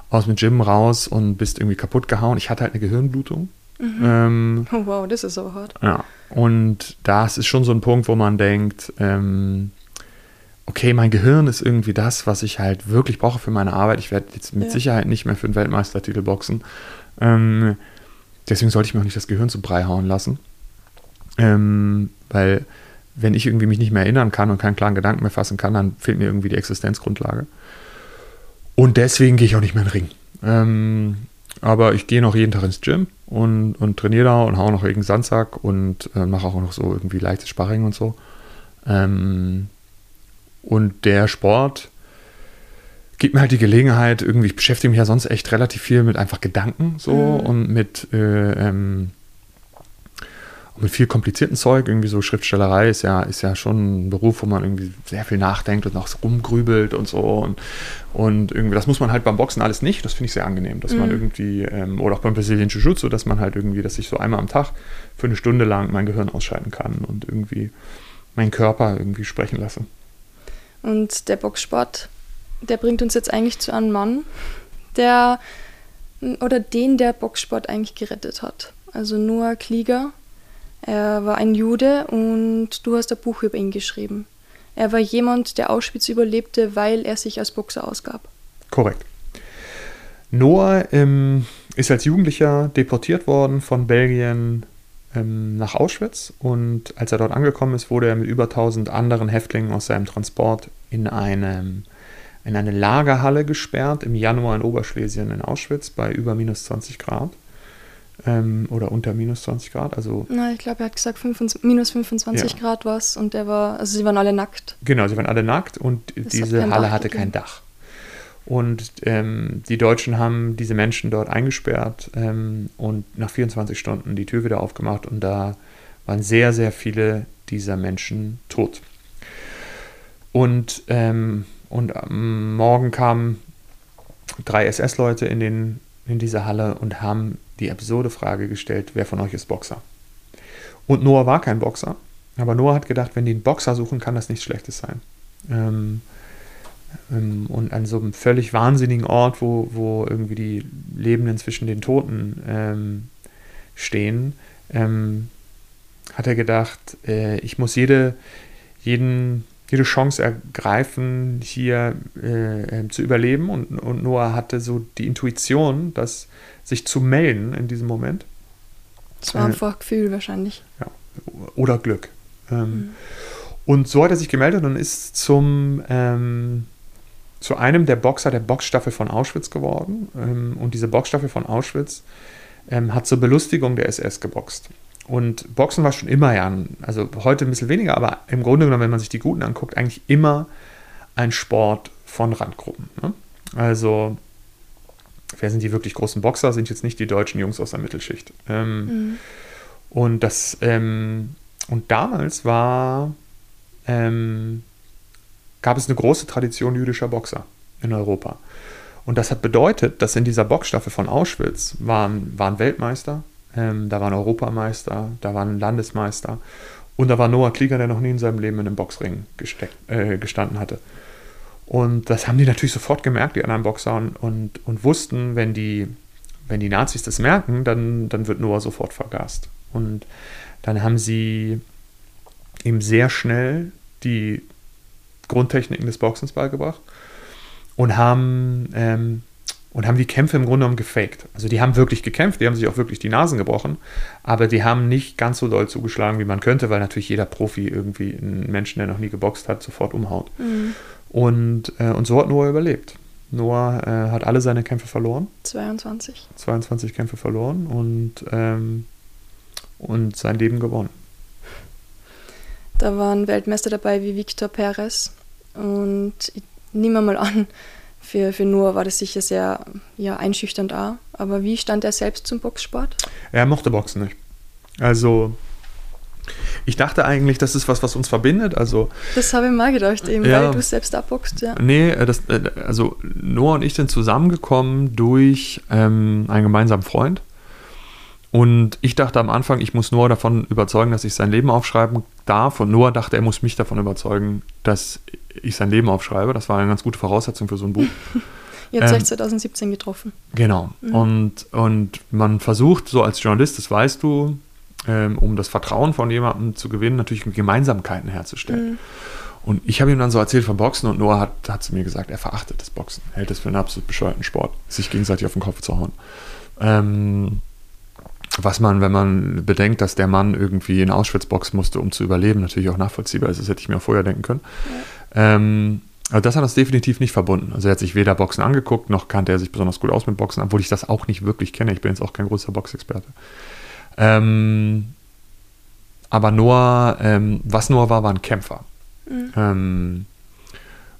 aus dem Gym raus und bist irgendwie kaputt gehauen. Ich hatte halt eine Gehirnblutung. Mhm. Ähm, oh, wow, das ist so hart. Ja, und das ist schon so ein Punkt, wo man denkt, ähm, okay, mein Gehirn ist irgendwie das, was ich halt wirklich brauche für meine Arbeit. Ich werde jetzt mit ja. Sicherheit nicht mehr für den Weltmeistertitel boxen. Ähm, deswegen sollte ich mir auch nicht das Gehirn zu Brei hauen lassen. Ähm, weil wenn ich irgendwie mich nicht mehr erinnern kann und keinen klaren Gedanken mehr fassen kann, dann fehlt mir irgendwie die Existenzgrundlage. Und deswegen gehe ich auch nicht mehr in den Ring. Ähm, aber ich gehe noch jeden Tag ins Gym und, und trainiere da und haue noch irgendeinen Sandsack und äh, mache auch noch so irgendwie leichtes Sparring und so. Ähm, und der Sport gibt mir halt die Gelegenheit, irgendwie, ich beschäftige mich ja sonst echt relativ viel mit einfach Gedanken so mhm. und mit äh, ähm, und mit viel komplizierten Zeug, irgendwie so Schriftstellerei ist ja, ist ja schon ein Beruf, wo man irgendwie sehr viel nachdenkt und auch so rumgrübelt und so. Und, und irgendwie, das muss man halt beim Boxen alles nicht. Das finde ich sehr angenehm, dass mhm. man irgendwie, ähm, oder auch beim Brazilian Jiu-Jitsu, dass man halt irgendwie, dass ich so einmal am Tag für eine Stunde lang mein Gehirn ausschalten kann und irgendwie meinen Körper irgendwie sprechen lasse. Und der Boxsport, der bringt uns jetzt eigentlich zu einem Mann, der oder den der Boxsport eigentlich gerettet hat. Also Noah Klieger er war ein Jude und du hast ein Buch über ihn geschrieben. Er war jemand, der Auschwitz überlebte, weil er sich als Boxer ausgab. Korrekt. Noah ähm, ist als Jugendlicher deportiert worden von Belgien ähm, nach Auschwitz und als er dort angekommen ist, wurde er mit über 1000 anderen Häftlingen aus seinem Transport in, einem, in eine Lagerhalle gesperrt im Januar in Oberschlesien in Auschwitz bei über minus 20 Grad ähm, oder unter minus 20 Grad. Also Na, ich glaube, er hat gesagt, 25, minus 25 ja. Grad war es und der war, also sie waren alle nackt. Genau, sie waren alle nackt und das diese Halle hatte kein Dach. Und ähm, die Deutschen haben diese Menschen dort eingesperrt ähm, und nach 24 Stunden die Tür wieder aufgemacht und da waren sehr, sehr viele dieser Menschen tot. Und, ähm, und am Morgen kamen drei SS-Leute in, in diese Halle und haben die absurde Frage gestellt, wer von euch ist Boxer? Und Noah war kein Boxer, aber Noah hat gedacht, wenn die einen Boxer suchen, kann das nichts Schlechtes sein. Ähm, ähm, und an so einem völlig wahnsinnigen Ort, wo, wo irgendwie die Lebenden zwischen den Toten ähm, stehen, ähm, hat er gedacht, äh, ich muss jede, jeden, jede Chance ergreifen, hier äh, äh, zu überleben. Und, und Noah hatte so die Intuition, dass sich zu melden in diesem Moment. Das war einfach äh, Gefühl wahrscheinlich. Ja, oder Glück. Ähm, mhm. Und so hat er sich gemeldet und ist zum, ähm, zu einem der Boxer der Boxstaffel von Auschwitz geworden. Ähm, und diese Boxstaffel von Auschwitz ähm, hat zur Belustigung der SS geboxt. Und Boxen war schon immer ja, also heute ein bisschen weniger, aber im Grunde genommen, wenn man sich die Guten anguckt, eigentlich immer ein Sport von Randgruppen. Ne? Also, wer sind die wirklich großen Boxer? Sind jetzt nicht die deutschen Jungs aus der Mittelschicht. Ähm, mhm. Und das, ähm, und damals war, ähm, gab es eine große Tradition jüdischer Boxer in Europa. Und das hat bedeutet, dass in dieser Boxstaffel von Auschwitz waren, waren Weltmeister, ähm, da waren Europameister, da waren Landesmeister und da war Noah Klieger, der noch nie in seinem Leben in einem Boxring äh, gestanden hatte. Und das haben die natürlich sofort gemerkt, die anderen Boxer, und, und, und wussten, wenn die, wenn die Nazis das merken, dann, dann wird Noah sofort vergast. Und dann haben sie ihm sehr schnell die Grundtechniken des Boxens beigebracht und haben, ähm, und haben die Kämpfe im Grunde genommen gefaked. Also die haben wirklich gekämpft, die haben sich auch wirklich die Nasen gebrochen, aber die haben nicht ganz so doll zugeschlagen, wie man könnte, weil natürlich jeder Profi irgendwie einen Menschen, der noch nie geboxt hat, sofort umhaut. Mhm. Und, äh, und so hat Noah überlebt. Noah äh, hat alle seine Kämpfe verloren. 22. 22 Kämpfe verloren und, ähm, und sein Leben gewonnen. Da waren Weltmeister dabei wie Victor Perez und ich nehme mal an, für, für Noah war das sicher sehr ja, einschüchternd auch. Aber wie stand er selbst zum Boxsport? Er mochte Boxen nicht. Also ich dachte eigentlich, das ist was, was uns verbindet. Also, das habe ich mal gedacht, eben, ja, weil du selbst abboxst, ja. Nee, äh, das, äh, also Noah und ich sind zusammengekommen durch ähm, einen gemeinsamen Freund. Und ich dachte am Anfang, ich muss Noah davon überzeugen, dass ich sein Leben aufschreiben darf. Und Noah dachte, er muss mich davon überzeugen, dass ich sein Leben aufschreibe. Das war eine ganz gute Voraussetzung für so ein Buch. Ihr habt ähm, euch 2017 getroffen. Genau. Mhm. Und, und man versucht so als Journalist, das weißt du, ähm, um das Vertrauen von jemandem zu gewinnen, natürlich Gemeinsamkeiten herzustellen. Mhm. Und ich habe ihm dann so erzählt von Boxen und Noah hat, hat zu mir gesagt, er verachtet das Boxen, hält es für einen absolut bescheuerten Sport, sich gegenseitig auf den Kopf zu hauen. Ähm, was man, wenn man bedenkt, dass der Mann irgendwie in Auschwitz boxen musste, um zu überleben, natürlich auch nachvollziehbar ist. Das hätte ich mir auch vorher denken können. Ja. Ähm, also das hat uns definitiv nicht verbunden. Also er hat sich weder Boxen angeguckt, noch kannte er sich besonders gut aus mit Boxen, obwohl ich das auch nicht wirklich kenne. Ich bin jetzt auch kein großer Boxexperte. Ähm, aber Noah, ähm, was Noah war, war ein Kämpfer. Mhm. Ähm,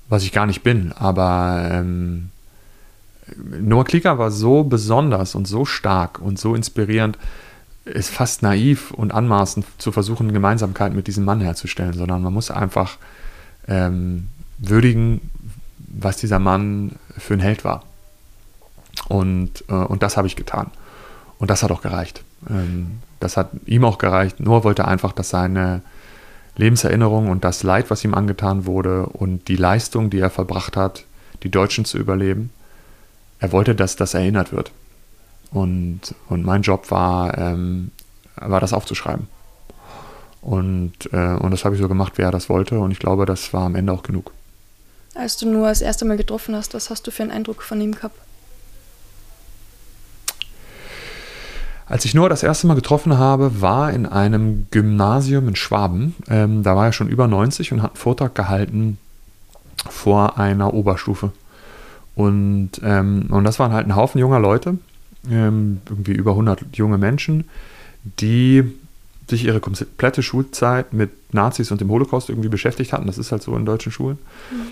was ich gar nicht bin, aber ähm, Noah Klicker war so besonders und so stark und so inspirierend, ist fast naiv und anmaßend zu versuchen, Gemeinsamkeit mit diesem Mann herzustellen, sondern man muss einfach ähm, würdigen, was dieser Mann für ein Held war. Und, äh, und das habe ich getan. Und das hat auch gereicht. Ähm, das hat ihm auch gereicht. Noah wollte einfach, dass seine Lebenserinnerung und das Leid, was ihm angetan wurde und die Leistung, die er verbracht hat, die Deutschen zu überleben, er wollte, dass das erinnert wird. Und, und mein Job war, ähm, war das aufzuschreiben. Und, äh, und das habe ich so gemacht, wie er das wollte. Und ich glaube, das war am Ende auch genug. Als du nur das erste Mal getroffen hast, was hast du für einen Eindruck von ihm gehabt? Als ich Noah das erste Mal getroffen habe, war in einem Gymnasium in Schwaben. Ähm, da war er schon über 90 und hat einen Vortrag gehalten vor einer Oberstufe. Und, ähm, und das waren halt ein Haufen junger Leute, ähm, irgendwie über 100 junge Menschen, die sich ihre komplette Schulzeit mit Nazis und dem Holocaust irgendwie beschäftigt hatten. Das ist halt so in deutschen Schulen. Mhm.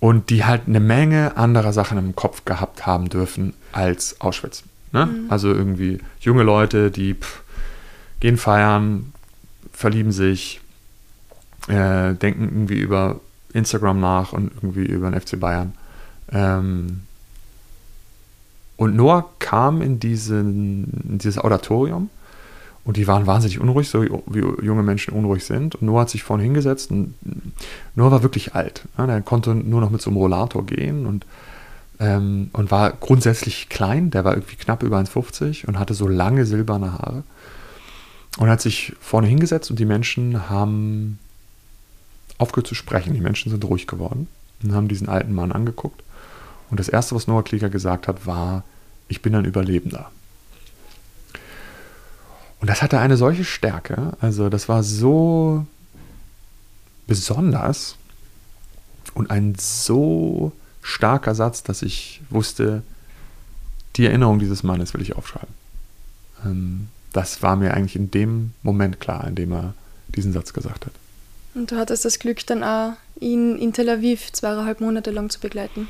Und die halt eine Menge anderer Sachen im Kopf gehabt haben dürfen als Auschwitz. Ne? Mhm. Also irgendwie junge Leute, die pff, gehen feiern, verlieben sich, äh, denken irgendwie über Instagram nach und irgendwie über den FC Bayern. Ähm, und Noah kam in, diesen, in dieses Auditorium Und die waren wahnsinnig unruhig, so wie junge Menschen unruhig sind. Und Noah hat sich vorne hingesetzt und Noah war wirklich alt. Ja, der konnte nur noch mit so einem Rollator gehen und, ähm, und war grundsätzlich klein. Der war irgendwie knapp über 1,50 und hatte so lange silberne Haare. Und hat sich vorne hingesetzt und die Menschen haben aufgehört zu sprechen. Die Menschen sind ruhig geworden und haben diesen alten Mann angeguckt. Und das Erste, was Noah Klieger gesagt hat, war, ich bin ein Überlebender. Und das hatte eine solche Stärke, also das war so besonders und ein so starker Satz, dass ich wusste, die Erinnerung dieses Mannes will ich aufschreiben. Ähm, das war mir eigentlich in dem Moment klar, in dem er diesen Satz gesagt hat. Und du hattest das Glück, dann auch ihn in Tel Aviv zweieinhalb Monate lang zu begleiten.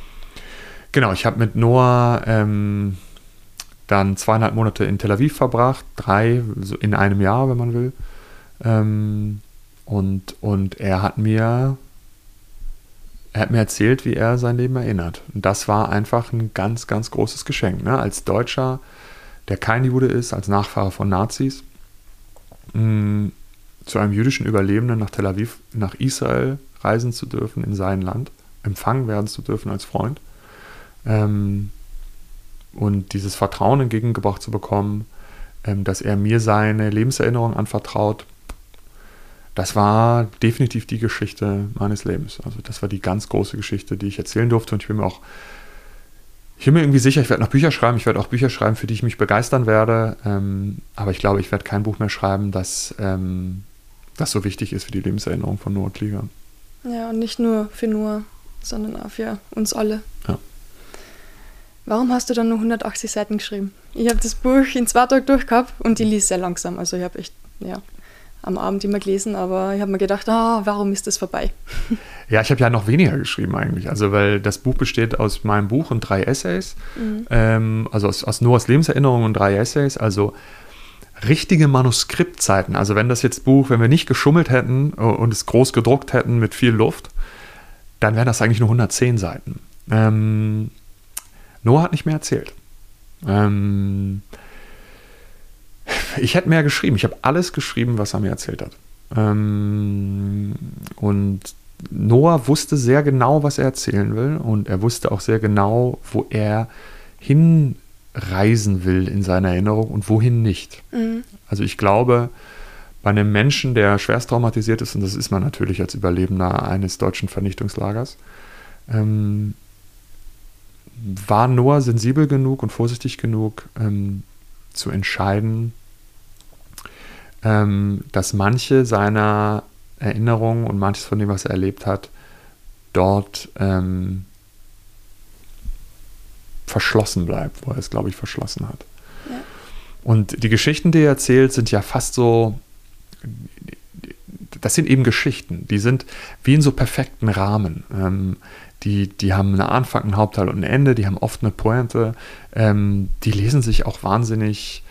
Genau, ich habe mit Noah ähm, dann zweieinhalb Monate in Tel Aviv verbracht, drei so in einem Jahr, wenn man will. Ähm, und, und er hat mir er hat mir erzählt, wie er sein Leben erinnert. Und das war einfach ein ganz, ganz großes Geschenk. Ne? Als Deutscher, der kein Jude ist, als Nachfahre von Nazis, mh, mm, zu einem jüdischen Überlebenden nach Tel Aviv, nach Israel reisen zu dürfen, in sein Land, empfangen werden zu dürfen als Freund. Ähm, und dieses Vertrauen entgegengebracht zu bekommen, ähm, dass er mir seine Lebenserinnerung anvertraut, das war definitiv die Geschichte meines Lebens. Also das war die ganz große Geschichte, die ich erzählen durfte und ich bin mir auch ich bin mir irgendwie sicher, ich werde noch Bücher schreiben, ich werde auch Bücher schreiben, für die ich mich begeistern werde, ähm, aber ich glaube, ich werde kein Buch mehr schreiben, das, ähm, das so wichtig ist für die Lebenserinnerung von Noah Klieger. Ja, und nicht nur für Noah, sondern auch für uns alle. Ja. Warum hast du dann nur 180 Seiten geschrieben? Ich habe das Buch in zwei Tagen durchgehabt und die liest sehr langsam. Also ich habe echt, ja, am Abend immer gelesen, aber ich habe mir gedacht, ah, warum ist das vorbei? Ja, ich habe ja noch weniger geschrieben eigentlich. Also, weil das Buch besteht aus meinem Buch und drei Essays. Mhm. Ähm, also aus, aus Noahs Lebenserinnerungen und drei Essays. Also richtige Manuskriptzeiten. Also, wenn das jetzt Buch, wenn wir nicht geschummelt hätten und es groß gedruckt hätten mit viel Luft, dann wären das eigentlich nur 110 Seiten. Ähm, Noah hat nicht mehr erzählt. Ähm, ich hätte mehr geschrieben. Ich habe alles geschrieben, was er mir erzählt hat. Ähm, und Noah wusste sehr genau, was er erzählen will. Und er wusste auch sehr genau, wo er hinreisen will in seiner Erinnerung und wohin nicht. Mhm. Also ich glaube, bei einem Menschen, der schwerst traumatisiert ist, und das ist man natürlich als Überlebender eines deutschen Vernichtungslagers, ähm, war Noah sensibel genug und vorsichtig genug ähm, zu entscheiden, ähm, dass manche seiner Erinnerungen und manches von dem, was er erlebt hat, dort ähm, verschlossen bleibt, wo er es, glaube ich, verschlossen hat. Ja. Und die Geschichten, die er erzählt, sind ja fast so, das sind eben Geschichten, die sind wie in so perfekten Rahmen. Ähm, die, die haben einen Anfang, einen Hauptteil und ein Ende, die haben oft eine Pointe, ähm, die lesen sich auch wahnsinnig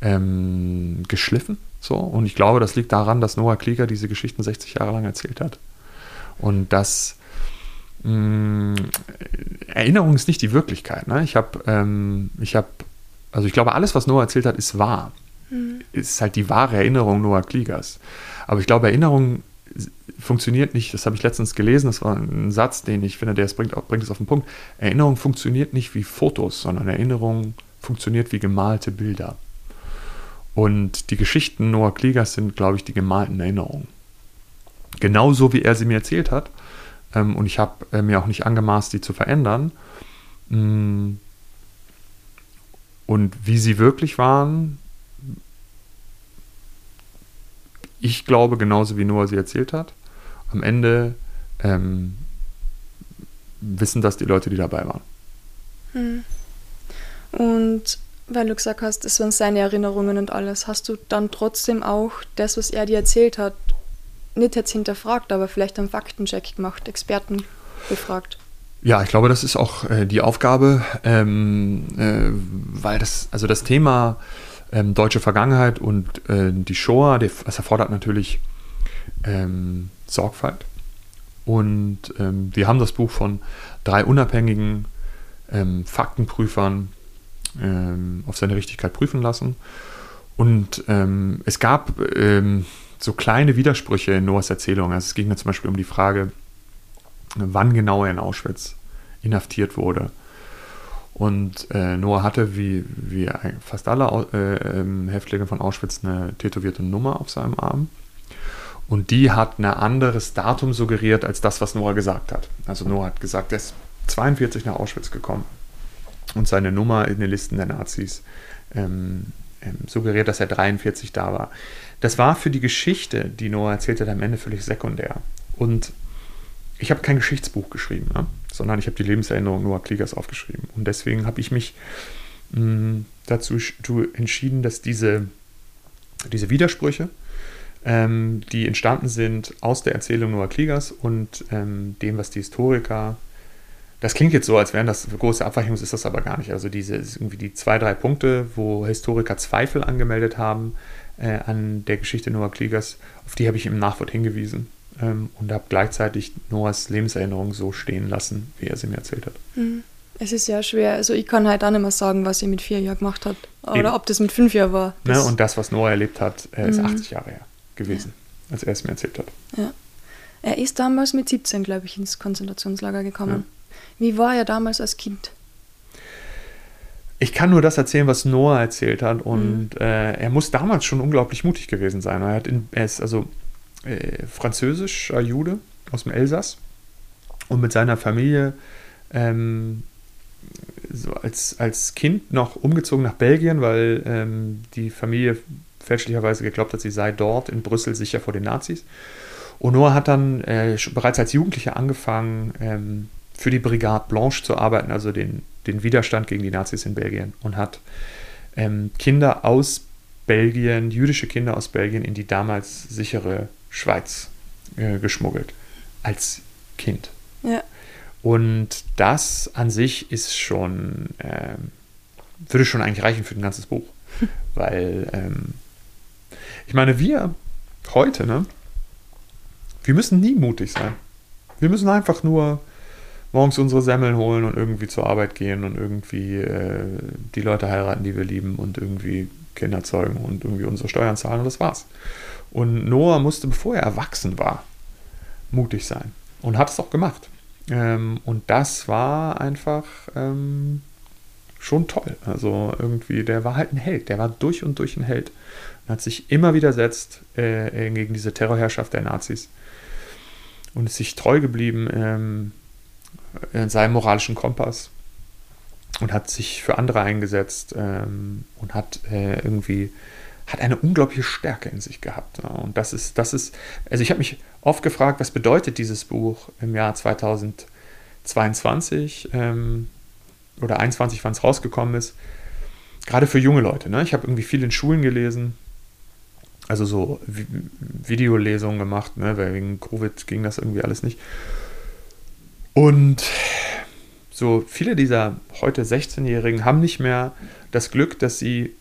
ähm, geschliffen. So. Und ich glaube, das liegt daran, dass Noah Klieger diese Geschichten 60 Jahre lang erzählt hat. Und das mh, mm, Erinnerung ist nicht die Wirklichkeit. Ne? Ich habe, ähm, ich habe, also ich glaube, alles, was Noah erzählt hat, ist wahr. Mhm. Ist halt die wahre Erinnerung Noah Kliegers. Aber ich glaube, Erinnerung funktioniert nicht, das habe ich letztens gelesen, das war ein Satz, den ich finde, der es bringt, bringt es auf den Punkt. Erinnerung funktioniert nicht wie Fotos, sondern Erinnerung funktioniert wie gemalte Bilder. Und die Geschichten Noah Kliegers sind, glaube ich, die gemalten Erinnerungen. Genauso wie er sie mir erzählt hat. Ähm, und ich habe äh, mir auch nicht angemaßt, die zu verändern. Mm. Und wie sie wirklich waren, ich glaube genauso wie Noah sie erzählt hat am Ende ähm, wissen das die Leute, die dabei waren. Hm. Und weil du gesagt hast, es waren seine Erinnerungen und alles, hast du dann trotzdem auch das, was er dir erzählt hat, nicht jetzt hinterfragt, aber vielleicht einen Faktencheck gemacht, Experten befragt? Ja, ich glaube, das ist auch äh, die Aufgabe, ähm, äh, weil das, also das Thema ähm, deutsche Vergangenheit und äh, die Shoah, das erfordert natürlich ähm, Sorgfalt. Und ähm, wir haben das Buch von drei unabhängigen ähm, Faktenprüfern ähm, auf seine Richtigkeit prüfen lassen. Und ähm, es gab ähm, so kleine Widersprüche in Noahs Erzählung. Also es ging dann zum Beispiel um die Frage, wann genau er in Auschwitz inhaftiert wurde. Und äh, Noah hatte, wie, wie fast alle äh, ähm, Häftlinge von Auschwitz, eine tätowierte Nummer auf seinem Arm. Und die hat ein anderes Datum suggeriert als das, was Noah gesagt hat. Also Noah hat gesagt, er ist 42 nach Auschwitz gekommen. Und seine Nummer in den Listen der Nazis ähm, ähm, suggeriert, dass er 43 da war. Das war für die Geschichte, die Noah erzählt hat, am Ende völlig sekundär. Und ich habe kein Geschichtsbuch geschrieben, ne? sondern ich habe die Lebenserinnerung Noah Kliegers aufgeschrieben. Und deswegen habe ich mich mh, mm, dazu entschieden, dass diese, diese Widersprüche, ähm, die entstanden sind aus der Erzählung Noah Kliegers und ähm, dem, was die Historiker das klingt jetzt so, als wären das große Abweichungen, ist das aber gar nicht. Also diese irgendwie die zwei, drei Punkte, wo Historiker Zweifel angemeldet haben äh, an der Geschichte Noah Kliegers, auf die habe ich im Nachwort hingewiesen ähm, und habe gleichzeitig Noahs Lebenserinnerung so stehen lassen, wie er sie mir erzählt hat. Mhm. Es ist sehr schwer. Also ich kann halt auch nicht mehr sagen, was er mit vier Jahren gemacht hat. Oder Eben. ob das mit fünf Jahren war. Ne? Und das, was Noah erlebt hat, äh, ist mhm. 80 Jahre her gewesen, ja. als er es mir erzählt hat. Ja. Er ist damals mit 17, glaube ich, ins Konzentrationslager gekommen. Ja. Wie war er damals als Kind? Ich kann nur das erzählen, was Noah erzählt hat. Und mhm. äh, er muss damals schon unglaublich mutig gewesen sein. Er, hat in, er ist also äh, französischer Jude aus dem Elsass und mit seiner Familie ähm, so als, als Kind noch umgezogen nach Belgien, weil ähm, die Familie fälschlicherweise geglaubt hat, sie sei dort in Brüssel sicher vor den Nazis. Und Noah hat dann äh, bereits als Jugendlicher angefangen, ähm, für die Brigade Blanche zu arbeiten, also den, den Widerstand gegen die Nazis in Belgien und hat ähm, Kinder aus Belgien, jüdische Kinder aus Belgien in die damals sichere Schweiz äh, geschmuggelt. Als Kind. Ja. Und das an sich ist schon, äh, würde schon eigentlich reichen für ein ganzes Buch. Weil, ähm, ich meine, wir heute, ne, wir müssen nie mutig sein. Wir müssen einfach nur morgens unsere Semmeln holen und irgendwie zur Arbeit gehen und irgendwie äh, die Leute heiraten, die wir lieben und irgendwie Kinder zeugen und irgendwie unsere Steuern zahlen und das war's. Und Noah musste, bevor er erwachsen war, mutig sein und hat es auch gemacht. Ähm, und das war einfach ähm, schon toll. Also irgendwie, der war halt ein Held, der war durch und durch ein Held und hat sich immer widersetzt äh, gegen diese Terrorherrschaft der Nazis und ist sich treu geblieben. Ähm, in seinem moralischen Kompass und hat sich für andere eingesetzt ähm, und hat äh, irgendwie hat eine unglaubliche Stärke in sich gehabt. Ja. Und das ist, das ist, also ich habe mich oft gefragt, was bedeutet dieses Buch im Jahr 2022 ähm, oder 21, wann es rausgekommen ist, gerade für junge Leute. Ne? Ich habe irgendwie viel in Schulen gelesen, also so Videolesungen gemacht, ne? weil wegen Covid ging das irgendwie alles nicht. Und so viele dieser heute 16-Jährigen haben nicht mehr das Glück, dass sie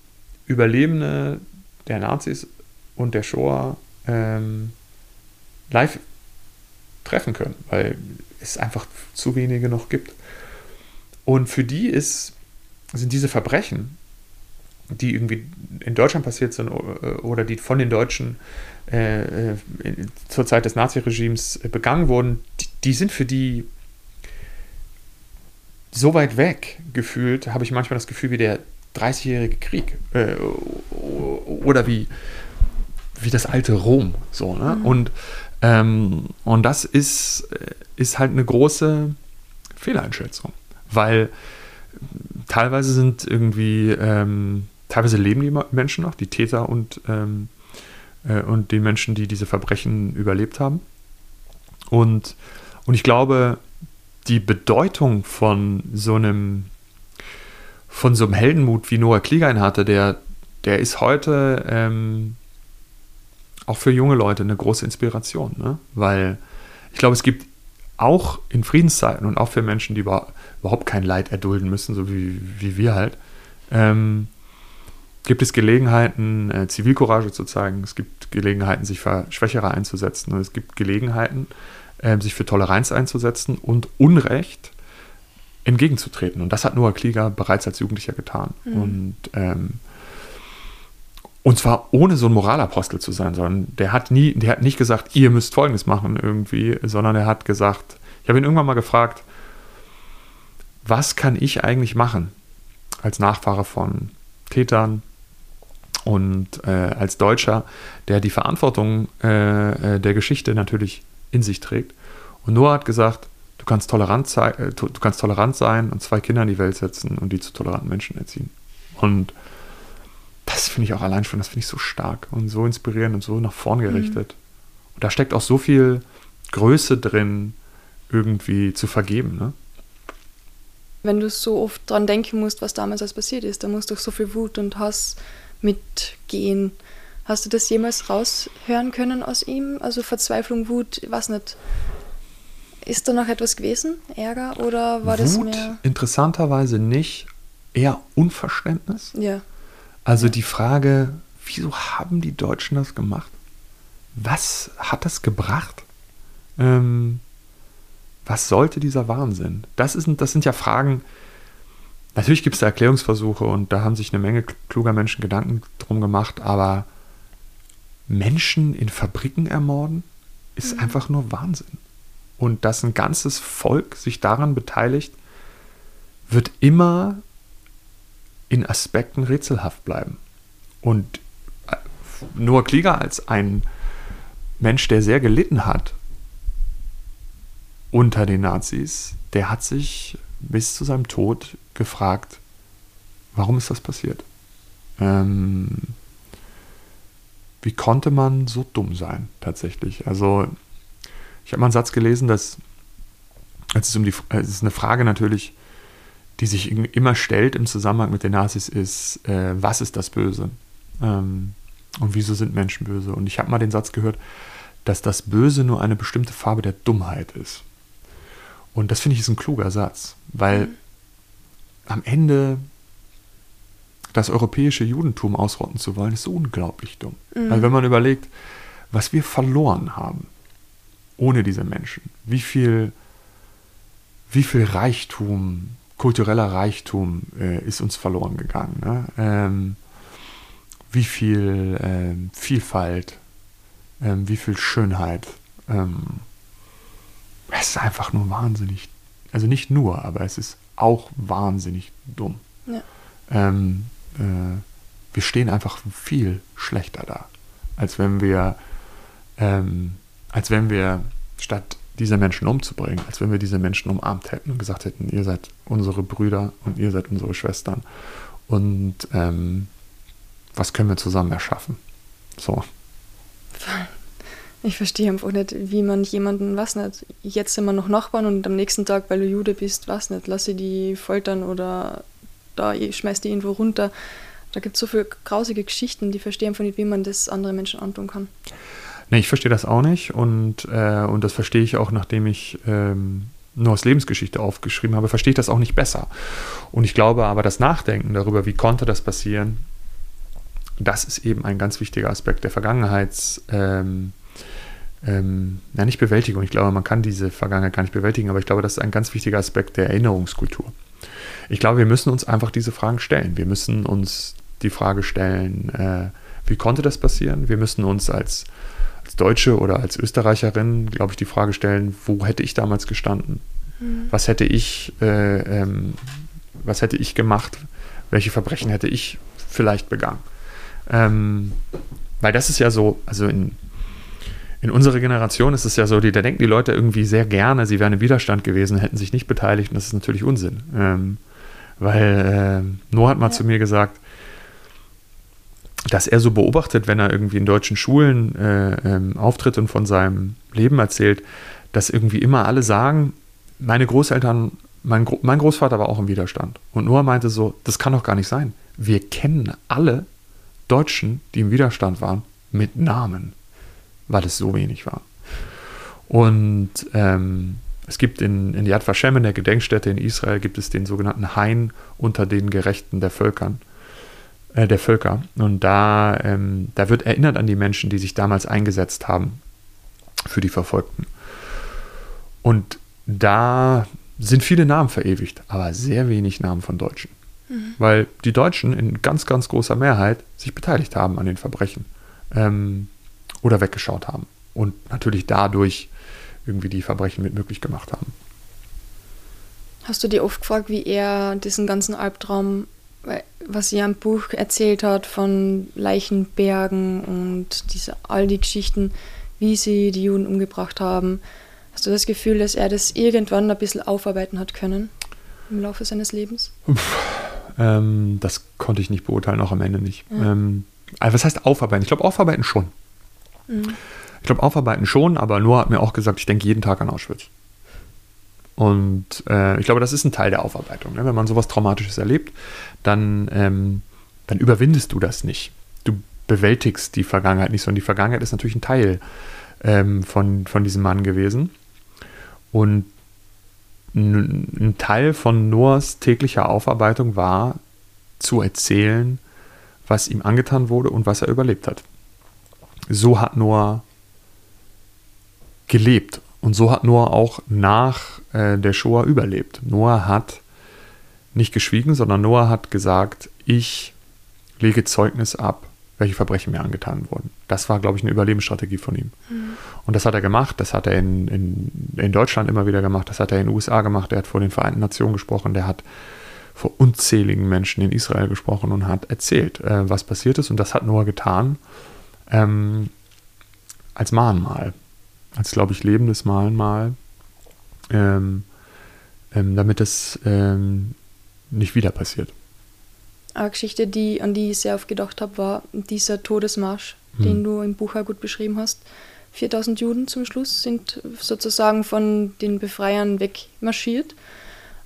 Überlebende der Nazis und der Shoah ähm, live treffen können, weil es einfach zu wenige noch gibt. Und für die ist, sind diese Verbrechen, die irgendwie in Deutschland passiert sind oder die von den Deutschen äh, äh zur Zeit des Naziregimes begangen wurden, die, die sind für die so weit weg gefühlt, habe ich manchmal das Gefühl wie der 30-jährige Krieg äh, oder wie, wie das alte Rom. So, ne? Mhm. und, ähm, und das ist, ist halt eine große Fehleinschätzung, weil teilweise sind irgendwie, ähm, teilweise leben die Menschen noch, die Täter und, ähm, äh, und die Menschen, die diese Verbrechen überlebt haben. Und, und ich glaube, die Bedeutung von so einem von so einem Heldenmut wie Noah Kliegein hatte, der, der ist heute ähm, auch für junge Leute eine große Inspiration, ne? weil ich glaube, es gibt auch in Friedenszeiten und auch für Menschen, die überhaupt kein Leid erdulden müssen, so wie, wie wir halt, ähm, gibt es Gelegenheiten, äh, Zivilcourage zu zeigen. Es gibt Gelegenheiten, sich für Schwächere einzusetzen. Und es gibt Gelegenheiten, äh, sich für Toleranz einzusetzen und Unrecht entgegenzutreten. Und das hat Noah Klieger bereits als Jugendlicher getan. Mhm. Und, ähm, Und zwar ohne so ein Moralapostel zu sein, sondern der hat nie, der hat nicht gesagt, ihr müsst Folgendes machen irgendwie, sondern er hat gesagt, ich habe ihn irgendwann mal gefragt, was kann ich eigentlich machen als Nachfahre von Tätern und äh, als Deutscher, der die Verantwortung äh, äh der Geschichte natürlich in sich trägt. Und Noah hat gesagt, du kannst, tolerant äh, du kannst tolerant sein und zwei Kinder in die Welt setzen und die zu toleranten Menschen erziehen. Und das finde ich auch allein schon, das finde ich so stark und so inspirierend und so nach vorn mhm. gerichtet. Mhm. Und da steckt auch so viel Größe drin, irgendwie zu vergeben. Ne? Wenn du so oft dran denken musst, was damals alles passiert ist, da muss doch so viel Wut und Hass mitgehen. Hast du das jemals raushören können aus ihm? Also Verzweiflung, Wut, was nicht. Ist da noch etwas gewesen? Ärger oder war Wut, das mehr? Interessanterweise nicht. Eher Unverständnis. Ja. Also die Frage, wieso haben die Deutschen das gemacht? Was hat das gebracht? Ähm, was sollte dieser Wahnsinn? Das, ist, das sind ja Fragen, natürlich gibt es da Erklärungsversuche und da haben sich eine Menge kluger Menschen Gedanken drum gemacht, aber Menschen in Fabriken ermorden ist mhm. einfach nur Wahnsinn. Und dass ein ganzes Volk sich daran beteiligt, wird immer in Aspekten rätselhaft bleiben. Und äh, Noah Klieger als ein Mensch, der sehr gelitten hat unter den Nazis, der hat sich bis zu seinem Tod gefragt, warum ist das passiert? Ähm, wie konnte man so dumm sein, tatsächlich? Also, ich habe mal einen Satz gelesen, dass, als es um die, es ist eine Frage natürlich, die sich immer stellt im Zusammenhang mit den Nazis, ist, äh, was ist das Böse? Ähm, und wieso sind Menschen böse? Und ich habe mal den Satz gehört, dass das Böse nur eine bestimmte Farbe der Dummheit ist. Und das finde ich ist ein kluger Satz, weil mhm. am Ende das europäische Judentum ausrotten zu wollen, ist so unglaublich dumm. Mhm. Weil wenn man überlegt, was wir verloren haben ohne diese Menschen, wie viel, wie viel Reichtum kultureller Reichtum äh, ist uns verloren gegangen. Ne? Ähm, wie viel ähm, Vielfalt, ähm, wie viel Schönheit. Ähm, es ist einfach nur wahnsinnig. Also nicht nur, aber es ist auch wahnsinnig dumm. Ja. Äh, wir stehen einfach viel schlechter da, als wenn wir, ähm, als wenn wir statt diese Menschen umzubringen, als wenn wir diese Menschen umarmt hätten und gesagt hätten, ihr seid unsere Brüder und ihr seid unsere Schwestern. Und ähm, was können wir zusammen erschaffen? So. Ich verstehe einfach nicht, wie man jemanden, was nicht, jetzt sind wir noch Nachbarn und am nächsten Tag, weil du Jude bist, was nicht, lass sie die foltern oder da schmeißt die irgendwo runter. Da gibt es so viele grausige Geschichten, die verstehen einfach nicht, wie man das anderen Menschen antun kann. Nee, ich verstehe das auch nicht und, äh, und das verstehe ich auch, nachdem ich ähm, aus Lebensgeschichte aufgeschrieben habe, verstehe ich das auch nicht besser. Und ich glaube aber, das Nachdenken darüber, wie konnte das passieren, das ist eben ein ganz wichtiger Aspekt der Vergangenheits- ähm, ähm, ja, nicht Bewältigung. Ich glaube, man kann diese Vergangenheit gar nicht bewältigen, aber ich glaube, das ist ein ganz wichtiger Aspekt der Erinnerungskultur. Ich glaube, wir müssen uns einfach diese Fragen stellen. Wir müssen uns die Frage stellen, äh, wie konnte das passieren? Wir müssen uns als als Deutsche oder als Österreicherin, glaube ich, die Frage stellen, wo hätte ich damals gestanden? Mhm. Was hätte ich, äh, ähm, was hätte ich gemacht? Welche Verbrechen hätte ich vielleicht begangen? Ähm, weil das ist ja so, also in, in unserer Generation ist es ja so, die, da denken die Leute irgendwie sehr gerne, sie wären im Widerstand gewesen, hätten sich nicht beteiligt und das ist natürlich Unsinn. Ähm, weil äh, Noah hat mal ja. zu mir gesagt, dass er so beobachtet, wenn er irgendwie in deutschen Schulen äh, ähm, auftritt und von seinem Leben erzählt, dass irgendwie immer alle sagen, meine Großeltern, mein, Gro mein Großvater war auch im Widerstand. Und Noah meinte so, das kann doch gar nicht sein. Wir kennen alle Deutschen, die im Widerstand waren, mit Namen, weil es so wenig war. Und ähm, es gibt in, in Yad Vashem, in der Gedenkstätte in Israel, gibt es den sogenannten Hain unter den Gerechten der Völkern äh, der Völker. Und da, ähm, da wird erinnert an die Menschen, die sich damals eingesetzt haben für die Verfolgten. Und da sind viele Namen verewigt, aber sehr wenig Namen von Deutschen. Mhm. Weil die Deutschen in ganz, ganz großer Mehrheit sich beteiligt haben an den Verbrechen ähm, oder weggeschaut haben und natürlich dadurch irgendwie die Verbrechen mit möglich gemacht haben. Hast du dir oft gefragt, wie er diesen ganzen Albtraum, was er im Buch erzählt hat von Leichenbergen und diese, all die Geschichten, wie sie die Juden umgebracht haben, hast du das Gefühl, dass er das irgendwann ein bisschen aufarbeiten hat können im Laufe seines Lebens? Ähm, das konnte ich nicht beurteilen, auch am Ende nicht. Ja. Ähm, also was heißt aufarbeiten? Ich glaube, aufarbeiten schon. Mhm. Ich glaube, aufarbeiten schon, aber Noah hat mir auch gesagt, ich denke jeden Tag an Auschwitz. Und äh, ich glaube, das ist ein Teil der Aufarbeitung. Ne? Wenn man sowas Traumatisches erlebt, dann, ähm, dann überwindest du das nicht. Du bewältigst die Vergangenheit nicht, sondern die Vergangenheit ist natürlich ein Teil ähm, von, von diesem Mann gewesen. Und ein Teil von Noahs täglicher Aufarbeitung war, zu erzählen, was ihm angetan wurde und was er überlebt hat. So hat Noah gelebt und so hat Noah auch nach äh, der Shoah überlebt. Noah hat nicht geschwiegen, sondern Noah hat gesagt, ich lege Zeugnis ab, welche Verbrechen mir angetan wurden. Das war, glaube ich, eine Überlebensstrategie von ihm. Mhm. Und das hat er gemacht, das hat er in, in, in Deutschland immer wieder gemacht, das hat er in den USA gemacht, er hat vor den Vereinten Nationen gesprochen, der hat vor unzähligen Menschen in Israel gesprochen und hat erzählt, äh, was passiert ist. Und das hat Noah getan ähm, als Mahnmal, als, glaube ich, lebendes Mahnmal, ähm, ähm, damit es ähm, nicht wieder passiert. Eine Geschichte, die, an die ich sehr oft gedacht habe, war dieser Todesmarsch, hm. den du im Buch auch gut beschrieben hast. 4000 Juden zum Schluss sind sozusagen von den Befreiern wegmarschiert.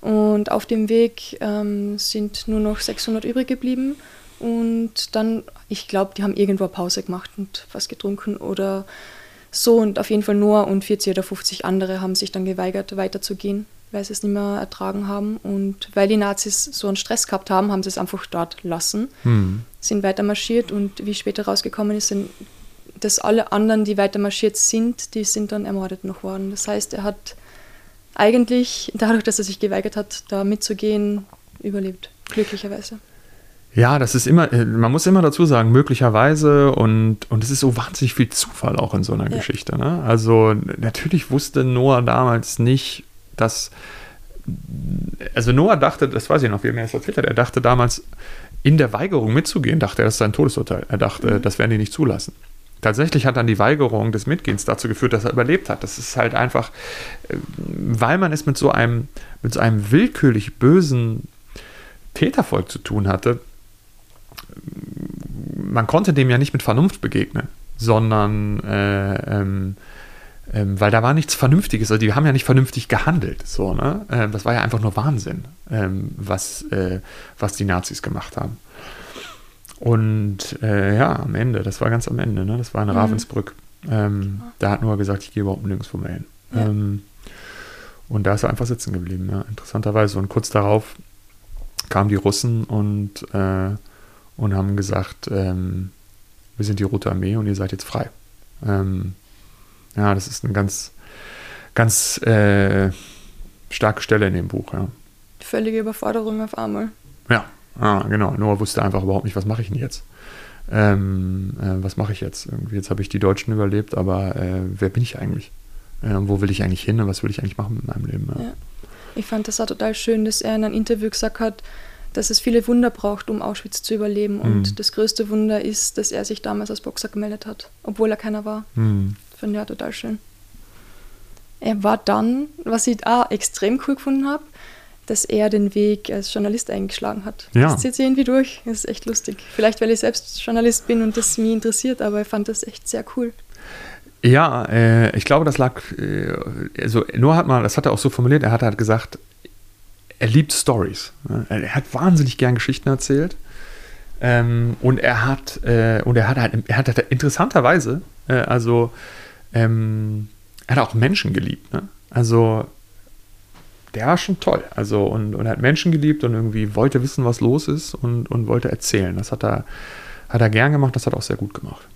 Und auf dem Weg ähm, sind nur noch 600 übrig geblieben. Und dann, ich glaube, die haben irgendwo Pause gemacht und was getrunken oder so. Und auf jeden Fall Noah und 40 oder 50 andere haben sich dann geweigert, weiterzugehen weil sie es nicht mehr ertragen haben. Und weil die Nazis so einen Stress gehabt haben, haben sie es einfach dort lassen, hm. sind weiter marschiert und wie später rausgekommen ist, sind, dass alle anderen, die weiter marschiert sind, die sind dann ermordet noch worden. Das heißt, er hat eigentlich, dadurch, dass er sich geweigert hat, da mitzugehen, überlebt, glücklicherweise. Ja, das ist immer, äh, man muss immer dazu sagen, möglicherweise und, und es ist so wahnsinnig viel Zufall auch in so einer ja. Geschichte. Ne? Also natürlich wusste Noah damals nicht, dass also Noah dachte, das weiß ich noch, wie er mir das erzählt hat, er dachte damals, in der Weigerung mitzugehen, dachte er, das ist sein Todesurteil. Er dachte, mhm. das werden die nicht zulassen. Tatsächlich hat dann die Weigerung des Mitgehens dazu geführt, dass er überlebt hat. Das ist halt einfach, äh, weil man es mit so einem, mit so einem willkürlich bösen Tätervolk zu tun hatte, man konnte dem ja nicht mit Vernunft begegnen, sondern äh, ähm, ähm, weil da war nichts Vernünftiges, also die haben ja nicht vernünftig gehandelt, so, ne? Ähm, das war ja einfach nur Wahnsinn, ähm, was, äh, was die Nazis gemacht haben. Und äh, ja, am Ende, das war ganz am Ende, ne? Das war in mhm. Ravensbrück. Ähm, da hat Noah gesagt, ich gehe überhaupt nirgendwo mehr hin. Ja. Ähm, und da ist er einfach sitzen geblieben, ja, interessanterweise. Und kurz darauf kamen die Russen und, äh, und haben gesagt, ähm, wir sind die Rote Armee und ihr seid jetzt frei. Ähm, ja, das ist eine ganz, ganz äh, starke Stelle in dem Buch, ja. Völlige Überforderung auf einmal. Ja, ah, genau. Noah wusste einfach überhaupt nicht, was mache ich denn jetzt? Ähm, äh, was mache ich jetzt? Irgendwie, jetzt habe ich die Deutschen überlebt, aber äh, wer bin ich eigentlich? Äh, wo will ich eigentlich hin und was will ich eigentlich machen mit meinem Leben? Ja. Ja. Ich fand das auch total schön, dass er in einem Interview gesagt hat, dass es viele Wunder braucht, um Auschwitz zu überleben. Und mhm. das größte Wunder ist, dass er sich damals als Boxer gemeldet hat, obwohl er keiner war. Mhm. Finde ich auch total schön. Er war dann, was ich auch extrem cool gefunden habe, dass er den Weg als Journalist eingeschlagen hat. Ja. Das zieht sich irgendwie durch. Das ist echt lustig. Vielleicht, weil ich selbst Journalist bin und das mich interessiert, aber ich fand das echt sehr cool. Ja, äh, ich glaube, das lag, äh, also Noah hat mal, das hat er auch so formuliert, er hat halt gesagt, er liebt Stories. Er hat wahnsinnig gern Geschichten erzählt. Ähm, und er hat, äh, und er hat halt, er hat halt interessanterweise, äh, also ähm, er hat auch Menschen geliebt. Ne? Also der war schon toll. Also und, und er hat Menschen geliebt und irgendwie wollte wissen, was los ist und, und wollte erzählen. Das hat er, hat er gern gemacht, das hat er auch sehr gut gemacht.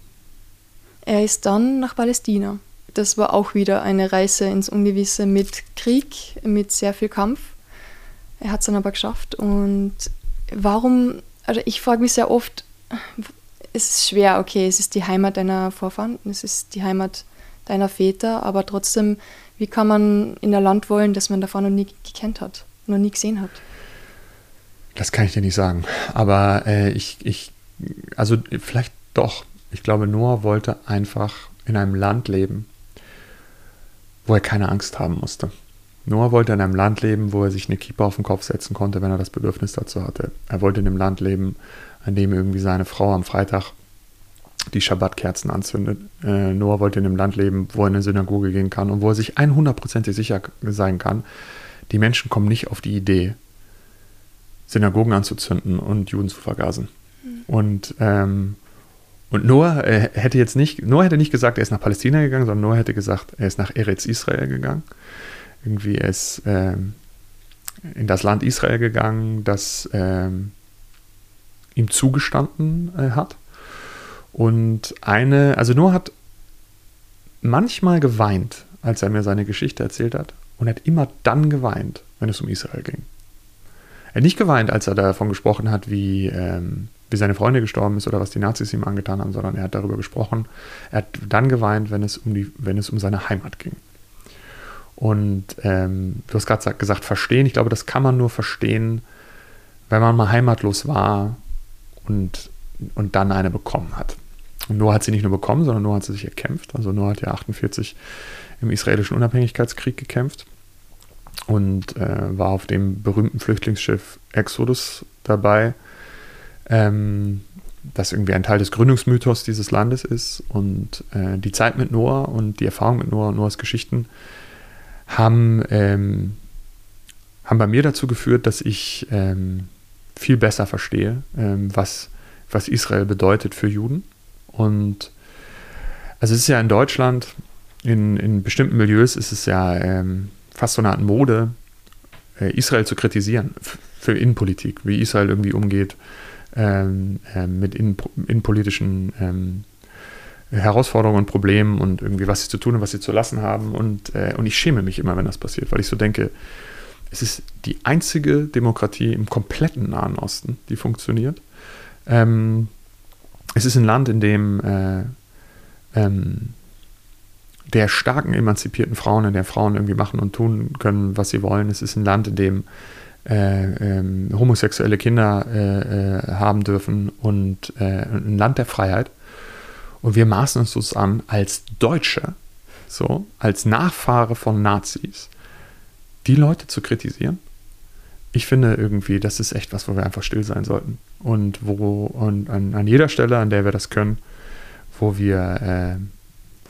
Er ist dann nach Palästina. Das war auch wieder eine Reise ins Ungewisse mit Krieg, mit sehr viel Kampf. Er hat es dann aber geschafft und warum, also ich frage mich sehr oft, es ist schwer, okay, es ist die Heimat deiner Vorfahren, es ist die Heimat deiner Väter, aber trotzdem, wie kann man in ein Land wollen, das man davor noch nie gekannt hat, noch nie gesehen hat? Das kann ich dir nicht sagen. Aber äh, ich, ich, also vielleicht doch. Ich glaube, Noah wollte einfach in einem Land leben, wo er keine Angst haben musste. Noah wollte in einem Land leben, wo er sich eine Kippa auf den Kopf setzen konnte, wenn er das Bedürfnis dazu hatte. Er wollte in einem Land leben, an dem irgendwie seine Frau am Freitag die Schabbatkerzen anzündet. Äh, Noah wollte in einem Land leben, wo er in eine Synagoge gehen kann und wo er sich 100%ig sicher sein kann, die Menschen kommen nicht auf die Idee, Synagogen anzuzünden und Juden zu vergasen. Mhm. Und, ähm, und Noah äh, hätte jetzt nicht, Noah hätte nicht gesagt, er ist nach Palästina gegangen, sondern Noah hätte gesagt, er ist nach Eretz Israel gegangen. Irgendwie ist ähm, in das Land Israel gegangen, das ähm, ihm zugestanden äh, hat. Und eine, also Noah hat manchmal geweint, als er mir seine Geschichte erzählt hat. Und er hat immer dann geweint, wenn es um Israel ging. Er hat nicht geweint, als er davon gesprochen hat, wie, ähm, wie seine Freunde gestorben ist oder was die Nazis ihm angetan haben, sondern er hat darüber gesprochen. Er hat dann geweint, wenn es um, die, wenn es um seine Heimat ging. Und ähm, du hast gerade gesagt, verstehen. Ich glaube, das kann man nur verstehen, wenn man mal heimatlos war und, und dann eine bekommen hat. Und Noah hat sie nicht nur bekommen, sondern Noah hat sie sich erkämpft. Also Noah hat ja 48 im israelischen Unabhängigkeitskrieg gekämpft und äh, war auf dem berühmten Flüchtlingsschiff Exodus dabei, ähm, das irgendwie ein Teil des Gründungsmythos dieses Landes ist. Und äh, die Zeit mit Noah und die Erfahrung mit Noah und Noahs Geschichten haben, ähm, haben bei mir dazu geführt, dass ich ähm, viel besser verstehe, ähm, was, was Israel bedeutet für Juden. Und also es ist ja in Deutschland, in, in bestimmten Milieus ist es ja ähm, fast so eine Art Mode, äh, Israel zu kritisieren für Innenpolitik, wie Israel irgendwie umgeht ähm, äh, mit innen, innenpolitischen ähm, Herausforderungen und Problemen und irgendwie, was sie zu tun und was sie zu lassen haben. Und, äh, und ich schäme mich immer, wenn das passiert, weil ich so denke, es ist die einzige Demokratie im kompletten Nahen Osten, die funktioniert. Ähm, es ist ein Land, in dem äh, ähm, der starken emanzipierten Frauen, in der Frauen irgendwie machen und tun können, was sie wollen. Es ist ein Land, in dem äh, ähm, homosexuelle Kinder äh, äh, haben dürfen und äh, ein Land der Freiheit. Und wir maßen uns das an, als Deutsche, so, als Nachfahre von Nazis, die Leute zu kritisieren. Ich finde irgendwie, das ist echt was, wo wir einfach still sein sollten. Und wo, und an, an jeder Stelle, an der wir das können, wo wir äh,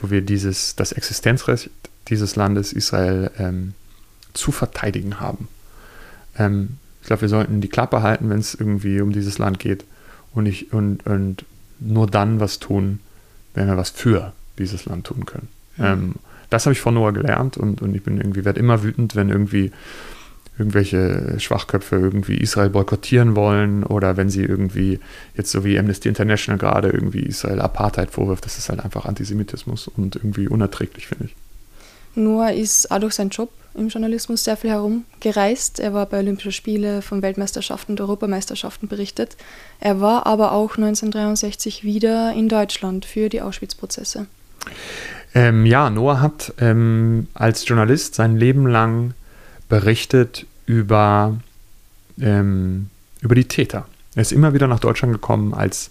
wo wir dieses, das Existenzrecht dieses Landes Israel ähm, zu verteidigen haben. Ähm, ich glaube, wir sollten die Klappe halten, wenn es irgendwie um dieses Land geht und, nicht, und, und nur dann was tun, wenn wir was für dieses Land tun können. Mhm. Ähm, das habe ich von Noah gelernt und, und ich bin irgendwie, werde immer wütend, wenn irgendwie irgendwelche Schwachköpfe irgendwie Israel boykottieren wollen oder wenn sie irgendwie jetzt so wie Amnesty International gerade irgendwie Israel Apartheid vorwirft, das ist halt einfach Antisemitismus und irgendwie unerträglich, finde ich. Noah ist auch durch seinen Job im Journalismus sehr viel herumgereist. Er war bei Olympischen Spielen von Weltmeisterschaften und Europameisterschaften berichtet. Er war aber auch 1963 wieder in Deutschland für die Auschwitz-Prozesse. Ähm, ja, Noah hat ähm, als Journalist sein Leben lang berichtet über, ähm, über die Täter. Er ist immer wieder nach Deutschland gekommen als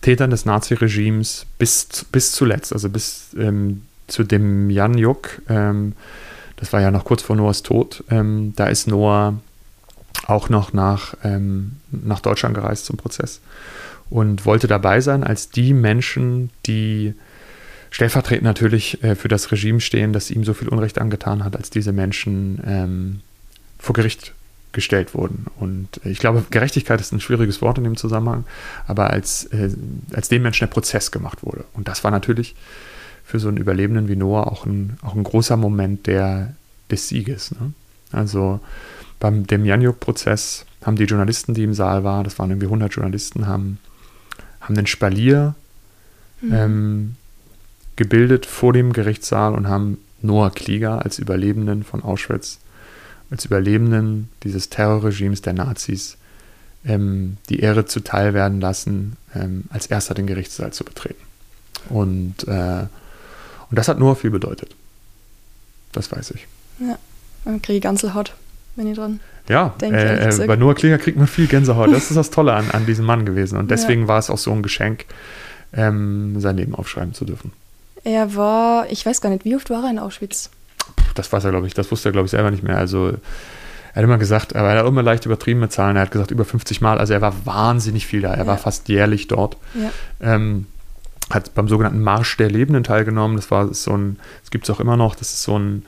Täter des Naziregimes bis, bis zuletzt, also bis ähm, zu dem Jan Juk. Ähm, das war ja noch kurz vor Noahs Tod. Ähm, da ist Noah auch noch nach, ähm, nach Deutschland gereist zum Prozess und wollte dabei sein, als die Menschen, die stellvertretend natürlich äh, für das Regime stehen, das ihm so viel Unrecht angetan hat, als diese Menschen ähm, vor Gericht gestellt wurden. Und ich glaube, Gerechtigkeit ist ein schwieriges Wort in dem Zusammenhang, aber als, äh, als dem Menschen der Prozess gemacht wurde. Und das war natürlich für so einen Überlebenden wie Noah auch ein, auch ein großer Moment der, des Sieges. Ne? Also beim dem Janjuk-Prozess haben die Journalisten, die im Saal waren, das waren irgendwie 100 Journalisten, haben, haben den Spalier mhm. ähm, gebildet vor dem Gerichtssaal und haben Noah Klieger als Überlebenden von Auschwitz, als Überlebenden dieses Terrorregimes der Nazis ähm, die Ehre zuteil werden lassen, ähm, als erster den Gerichtssaal zu betreten. Und, äh, und das hat Noah viel bedeutet. Das weiß ich. Ja, dann kriege ich Gänsehaut, wenn ich dran ja, äh, äh, bei Noah Klinger kriegt man viel Gänsehaut. Das ist das Tolle an, an diesem Mann gewesen. Und deswegen ja. war es auch so ein Geschenk, ähm, sein Leben aufschreiben zu dürfen. Er war, ich weiß gar nicht, wie oft war er in Auschwitz? Das weiß er, glaube ich, das wusste er, glaube ich, selber nicht mehr. Also er hat immer gesagt, aber er hat immer leicht übertrieben mit Zahlen. Er hat gesagt, über 50 Mal. Also er war wahnsinnig viel da. Er ja. war fast jährlich dort. Ja. Ähm, hat beim sogenannten Marsch der Lebenden teilgenommen. Das war so ein, das gibt es auch immer noch, das ist so ein,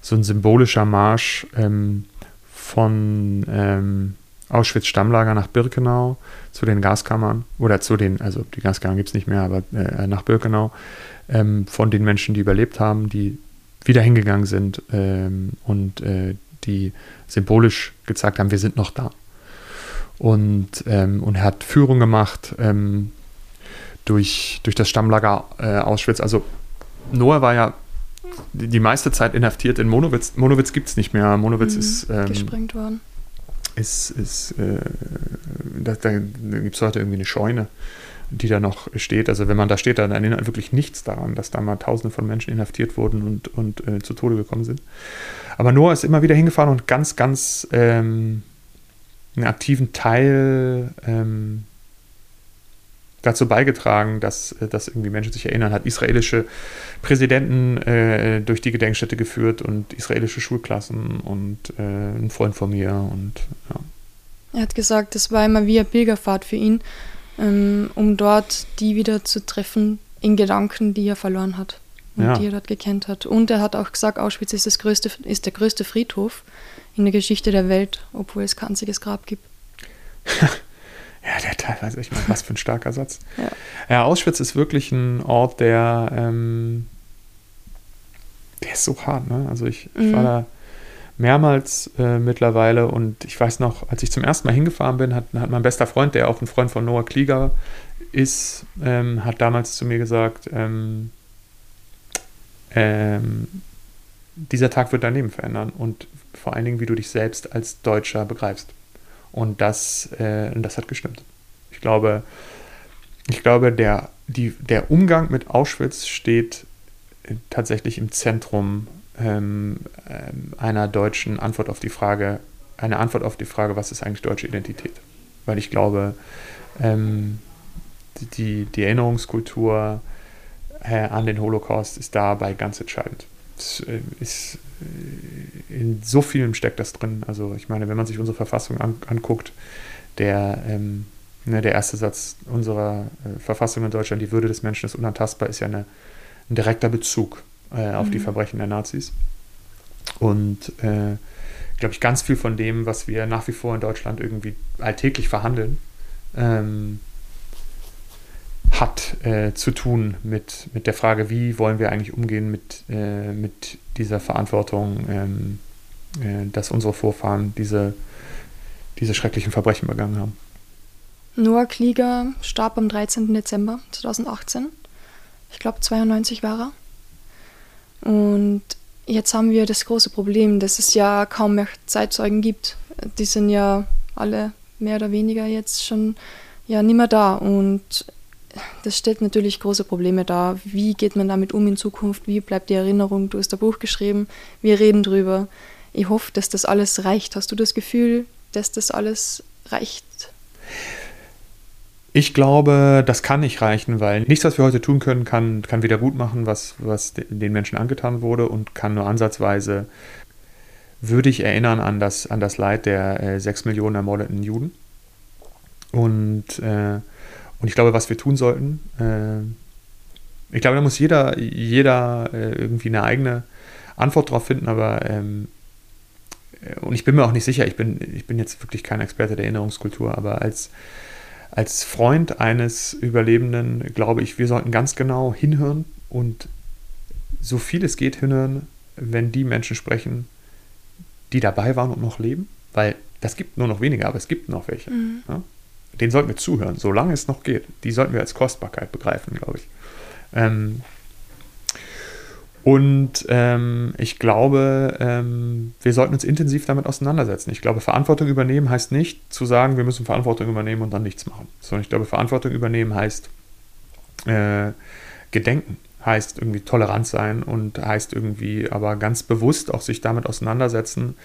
so ein symbolischer Marsch ähm, von ähm, Auschwitz-Stammlager nach Birkenau zu den Gaskammern oder zu den, also die Gaskammern gibt es nicht mehr, aber äh, nach Birkenau, ähm, von den Menschen, die überlebt haben, die wieder hingegangen sind ähm, und äh, die symbolisch gezeigt haben, wir sind noch da. Und, ähm, und er hat Führung gemacht ähm, durch, durch das Stammlager äh, Auschwitz. Also Noah war ja die, die, meiste Zeit inhaftiert in Monowitz. Monowitz gibt es nicht mehr. Monowitz mhm, ist ähm, gesprengt worden. Ist, ist, äh, da, da gibt es heute irgendwie eine Scheune, die da noch steht. Also wenn man da steht, dann erinnert wirklich nichts daran, dass da mal Tausende von Menschen inhaftiert wurden und, und äh, zu Tode gekommen sind. Aber Noah ist immer wieder hingefahren und ganz, ganz ähm, einen aktiven Teil ähm, dazu beigetragen, dass, äh, dass irgendwie Menschen sich erinnern, hat israelische Präsidenten äh, durch die Gedenkstätte geführt und israelische Schulklassen und äh, ein Freund von mir und ja. Er hat gesagt, das war immer wie eine Pilgerfahrt für ihn, ähm, um dort die wieder zu treffen in Gedanken, die er verloren hat und ja. die er dort gekannt hat. Und er hat auch gesagt, Auschwitz ist, das größte, ist der größte Friedhof in der Geschichte der Welt, obwohl es kein einziges Grab gibt. Ja, der teilweise, ich meine, was für ein starker Satz. Ja. ja, Auschwitz ist wirklich ein Ort, der, ähm, der ist so hart, ne? Also ich, ich mhm. war da mehrmals äh, mittlerweile und ich weiß noch, als ich zum ersten Mal hingefahren bin, hat, hat mein bester Freund, der auch ein Freund von Noah Klieger ist, ähm, hat damals zu mir gesagt, ähm, ähm, dieser Tag wird dein Leben verändern und vor allen Dingen, wie du dich selbst als Deutscher begreifst. Und das, äh, das hat gestimmt. Ich glaube, ich glaube der, die, der Umgang mit Auschwitz steht tatsächlich im Zentrum ähm, ähm, einer deutschen Antwort auf die Frage, eine Antwort auf die Frage, was ist eigentlich deutsche Identität? Weil ich glaube, ähm, die, die Erinnerungskultur äh, an den Holocaust ist dabei ganz entscheidend. Es äh, ist in so vielem steckt das drin. Also ich meine, wenn man sich unsere Verfassung an, anguckt, der, ähm, ne, der erste Satz unserer äh, Verfassung in Deutschland, die Würde des Menschen ist unantastbar, ist ja eine, ein direkter Bezug äh, auf mhm. die Verbrechen der Nazis. Und äh, glaube ich, ganz viel von dem, was wir nach wie vor in Deutschland irgendwie alltäglich verhandeln, ähm, hat äh, zu tun mit, mit der Frage, wie wollen wir eigentlich umgehen mit, äh, mit dieser Verantwortung, ähm, äh, dass unsere Vorfahren diese, diese schrecklichen Verbrechen begangen haben. Noah Klieger starb am 13. Dezember 2018. Ich glaube, 92 war er. Und jetzt haben wir das große Problem, dass es ja kaum mehr Zeitzeugen gibt. Die sind ja alle mehr oder weniger jetzt schon ja nicht mehr da. Und das stellt natürlich große Probleme dar. Wie geht man damit um in Zukunft? Wie bleibt die Erinnerung? Du hast ein Buch geschrieben, wir reden drüber. Ich hoffe, dass das alles reicht. Hast du das Gefühl, dass das alles reicht? Ich glaube, das kann nicht reichen, weil nichts, was wir heute tun können, kann, kann wieder gut machen, was, was den Menschen angetan wurde und kann nur ansatzweise würdig erinnern an das, an das Leid der äh, sechs Millionen ermordeten Juden. Und äh, und ich glaube, was wir tun sollten, äh, ich glaube, da muss jeder, jeder äh, irgendwie eine eigene Antwort drauf finden, aber ähm, äh, und ich bin mir auch nicht sicher, ich bin, ich bin jetzt wirklich kein Experte der Erinnerungskultur, aber als, als Freund eines Überlebenden glaube ich, wir sollten ganz genau hinhören und so viel es geht hinhören, wenn die Menschen sprechen, die dabei waren und noch leben, weil das gibt nur noch weniger, aber es gibt noch welche. Mhm. Ja? Den sollten wir zuhören, solange es noch geht. Die sollten wir als Kostbarkeit begreifen, glaube ich. Ähm, Und ähm, ich glaube, ähm, wir sollten uns intensiv damit auseinandersetzen. Ich glaube, Verantwortung übernehmen heißt nicht zu sagen, wir müssen Verantwortung übernehmen und dann nichts machen. Sondern ich glaube, Verantwortung übernehmen heißt äh, Gedenken, heißt irgendwie tolerant sein und heißt irgendwie aber ganz bewusst auch sich damit auseinandersetzen,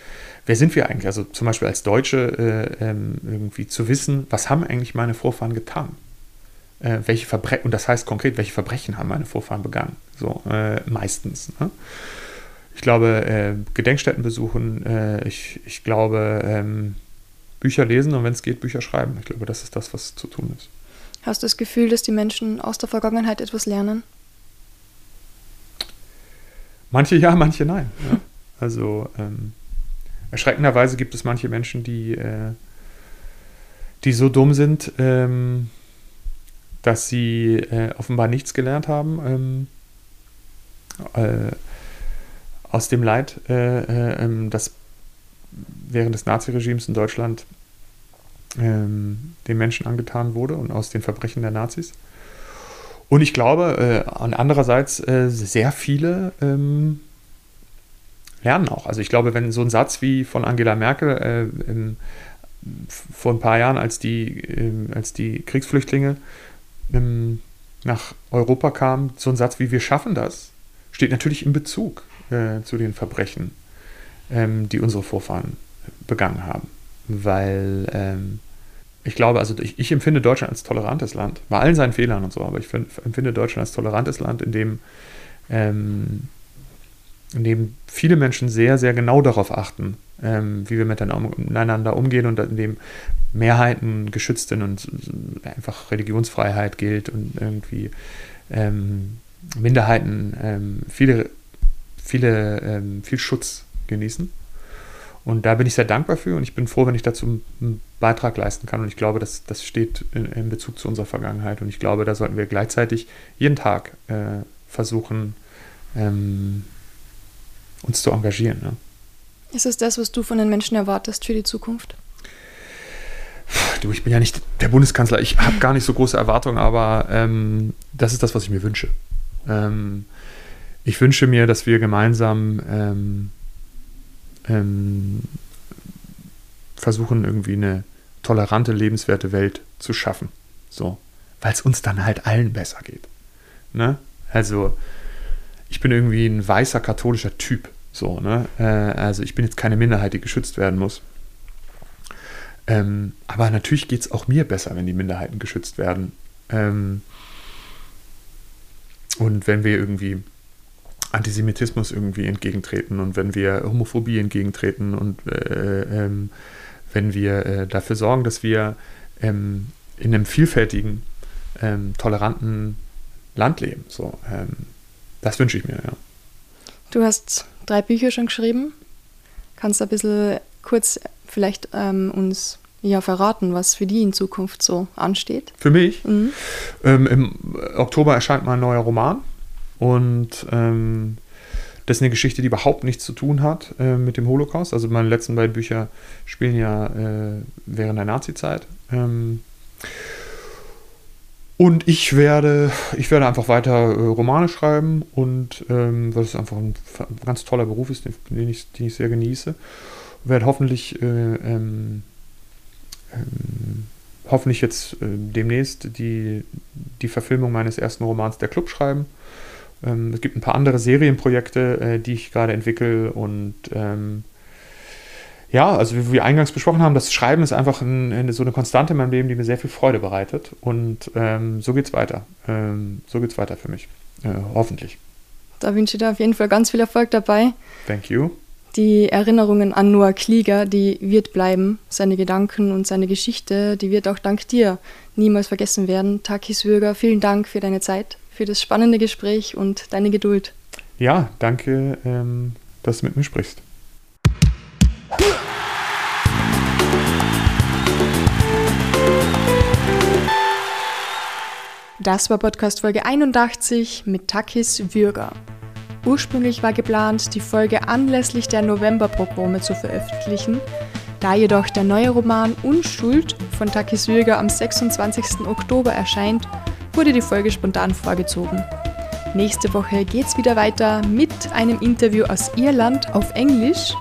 wer sind wir eigentlich? Also zum Beispiel als Deutsche äh, ähm, irgendwie zu wissen, was haben eigentlich meine Vorfahren getan? Äh, welche Verbrechen, und das heißt konkret, welche Verbrechen haben meine Vorfahren begangen? So, äh, meistens. Ne? Ich glaube, äh, Gedenkstätten besuchen, äh, ich, ich glaube, ähm, Bücher lesen und wenn es geht, Bücher schreiben. Ich glaube, das ist das, was zu tun ist. Hast du das Gefühl, dass die Menschen aus der Vergangenheit etwas lernen? Manche ja, manche nein. Ja. Also ähm, erschreckenderweise gibt es manche Menschen, die, äh, die so dumm sind, ähm, dass sie äh, offenbar nichts gelernt haben ähm, äh, aus dem Leid, äh, äh, ähm, das während des Naziregimes in Deutschland ähm, den Menschen angetan wurde und aus den Verbrechen der Nazis. Und ich glaube, äh, andererseits äh, sehr viele ähm, lernen auch. Also ich glaube, wenn so ein Satz wie von Angela Merkel äh, im, vor ein paar Jahren, als die, ähm, als die Kriegsflüchtlinge ähm, nach Europa kamen, so ein Satz wie wir schaffen das, steht natürlich in Bezug äh, zu den Verbrechen, ähm, die unsere Vorfahren begangen haben. Weil ähm, ich glaube, also ich, ich, empfinde Deutschland als tolerantes Land, bei allen seinen Fehlern und so, aber ich find, empfinde Deutschland als tolerantes Land, in dem, ähm, in dem viele Menschen sehr, sehr genau darauf achten, ähm, wie wir miteinander umgehen und in dem Mehrheiten geschützt sind und einfach Religionsfreiheit gilt und irgendwie ähm, Minderheiten ähm, viele, viele, ähm, viel Schutz genießen. Und da bin ich sehr dankbar für und ich bin froh, wenn ich dazu einen Beitrag leisten kann. Und ich glaube, das, das steht in, in Bezug zu unserer Vergangenheit. Und ich glaube, da sollten wir gleichzeitig jeden Tag äh, versuchen, ähm, uns zu engagieren. Ne? Ist es das, was du von den Menschen erwartest für die Zukunft? Du, ich bin ja nicht der Bundeskanzler. Ich habe gar nicht so große Erwartungen, aber ähm, das ist das, was ich mir wünsche. Ähm, ich wünsche mir, dass wir gemeinsam ähm, versuchen, irgendwie eine tolerante, lebenswerte Welt zu schaffen. So. Weil es uns dann halt allen besser geht. Ne? Also, ich bin irgendwie ein weißer katholischer Typ. So, ne? Äh, also, ich bin jetzt keine Minderheit, die geschützt werden muss. Ähm, aber natürlich geht es auch mir besser, wenn die Minderheiten geschützt werden. Ähm, und wenn wir irgendwie Antisemitismus irgendwie entgegentreten und wenn wir Homophobie entgegentreten und äh, ähm, wenn wir äh, dafür sorgen, dass wir ähm, in einem vielfältigen, ähm, toleranten Land leben. So, ähm, das wünsche ich mir, ja. Du hast drei Bücher schon geschrieben. Kannst du ein bisschen kurz vielleicht ähm, uns ja, verraten, was für die in Zukunft so ansteht? Für mich? Mhm. Ähm, Im Oktober erscheint mein neuer Roman und ähm, das ist eine Geschichte, die überhaupt nichts zu tun hat äh, mit dem Holocaust. Also meine letzten beiden Bücher spielen ja äh, während der Nazi-Zeit. Ähm, und ich werde, ich werde einfach weiter äh, Romane schreiben und ähm, weil es einfach ein, ganz toller Beruf ist, den, den, ich, den ich sehr genieße. Werde hoffentlich äh, ähm, ähm, hoffentlich jetzt äh, demnächst die, die Verfilmung meines ersten Romans Der Club schreiben. Ähm, es gibt ein paar andere Serienprojekte, äh, die ich gerade entwickle und ähm, ja, also wie wir eingangs besprochen haben, das Schreiben ist einfach ein, so eine Konstante in meinem Leben, die mir sehr viel Freude bereitet. Und ähm, so geht's weiter. Ähm, so geht's weiter für mich. Äh, hoffentlich. Da wünsche ich dir auf jeden Fall ganz viel Erfolg dabei. Thank you. Die Erinnerungen an Noah Klieger, die wird bleiben. Seine Gedanken und seine Geschichte, die wird auch dank dir niemals vergessen werden. Takis Würger, vielen Dank für deine Zeit für das spannende Gespräch und deine Geduld. Ja, danke, ähm, dass du mit mir sprichst. Das war Podcast Folge 81 mit Takis Würger. Ursprünglich war geplant, die Folge anlässlich der Novemberprogramme zu veröffentlichen. Da jedoch der neue Roman Unschuld von Takis Würger am 26. Oktober erscheint, wurde die Folge spontan vorgezogen. Nächste Woche geht's wieder weiter mit einem Interview aus Irland auf Englisch.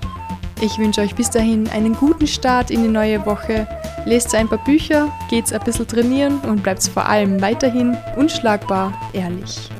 Ich wünsche euch bis dahin einen guten Start in die neue Woche. Lest ein paar Bücher, geht's ein bisschen trainieren und bleibt vor allem weiterhin unschlagbar ehrlich.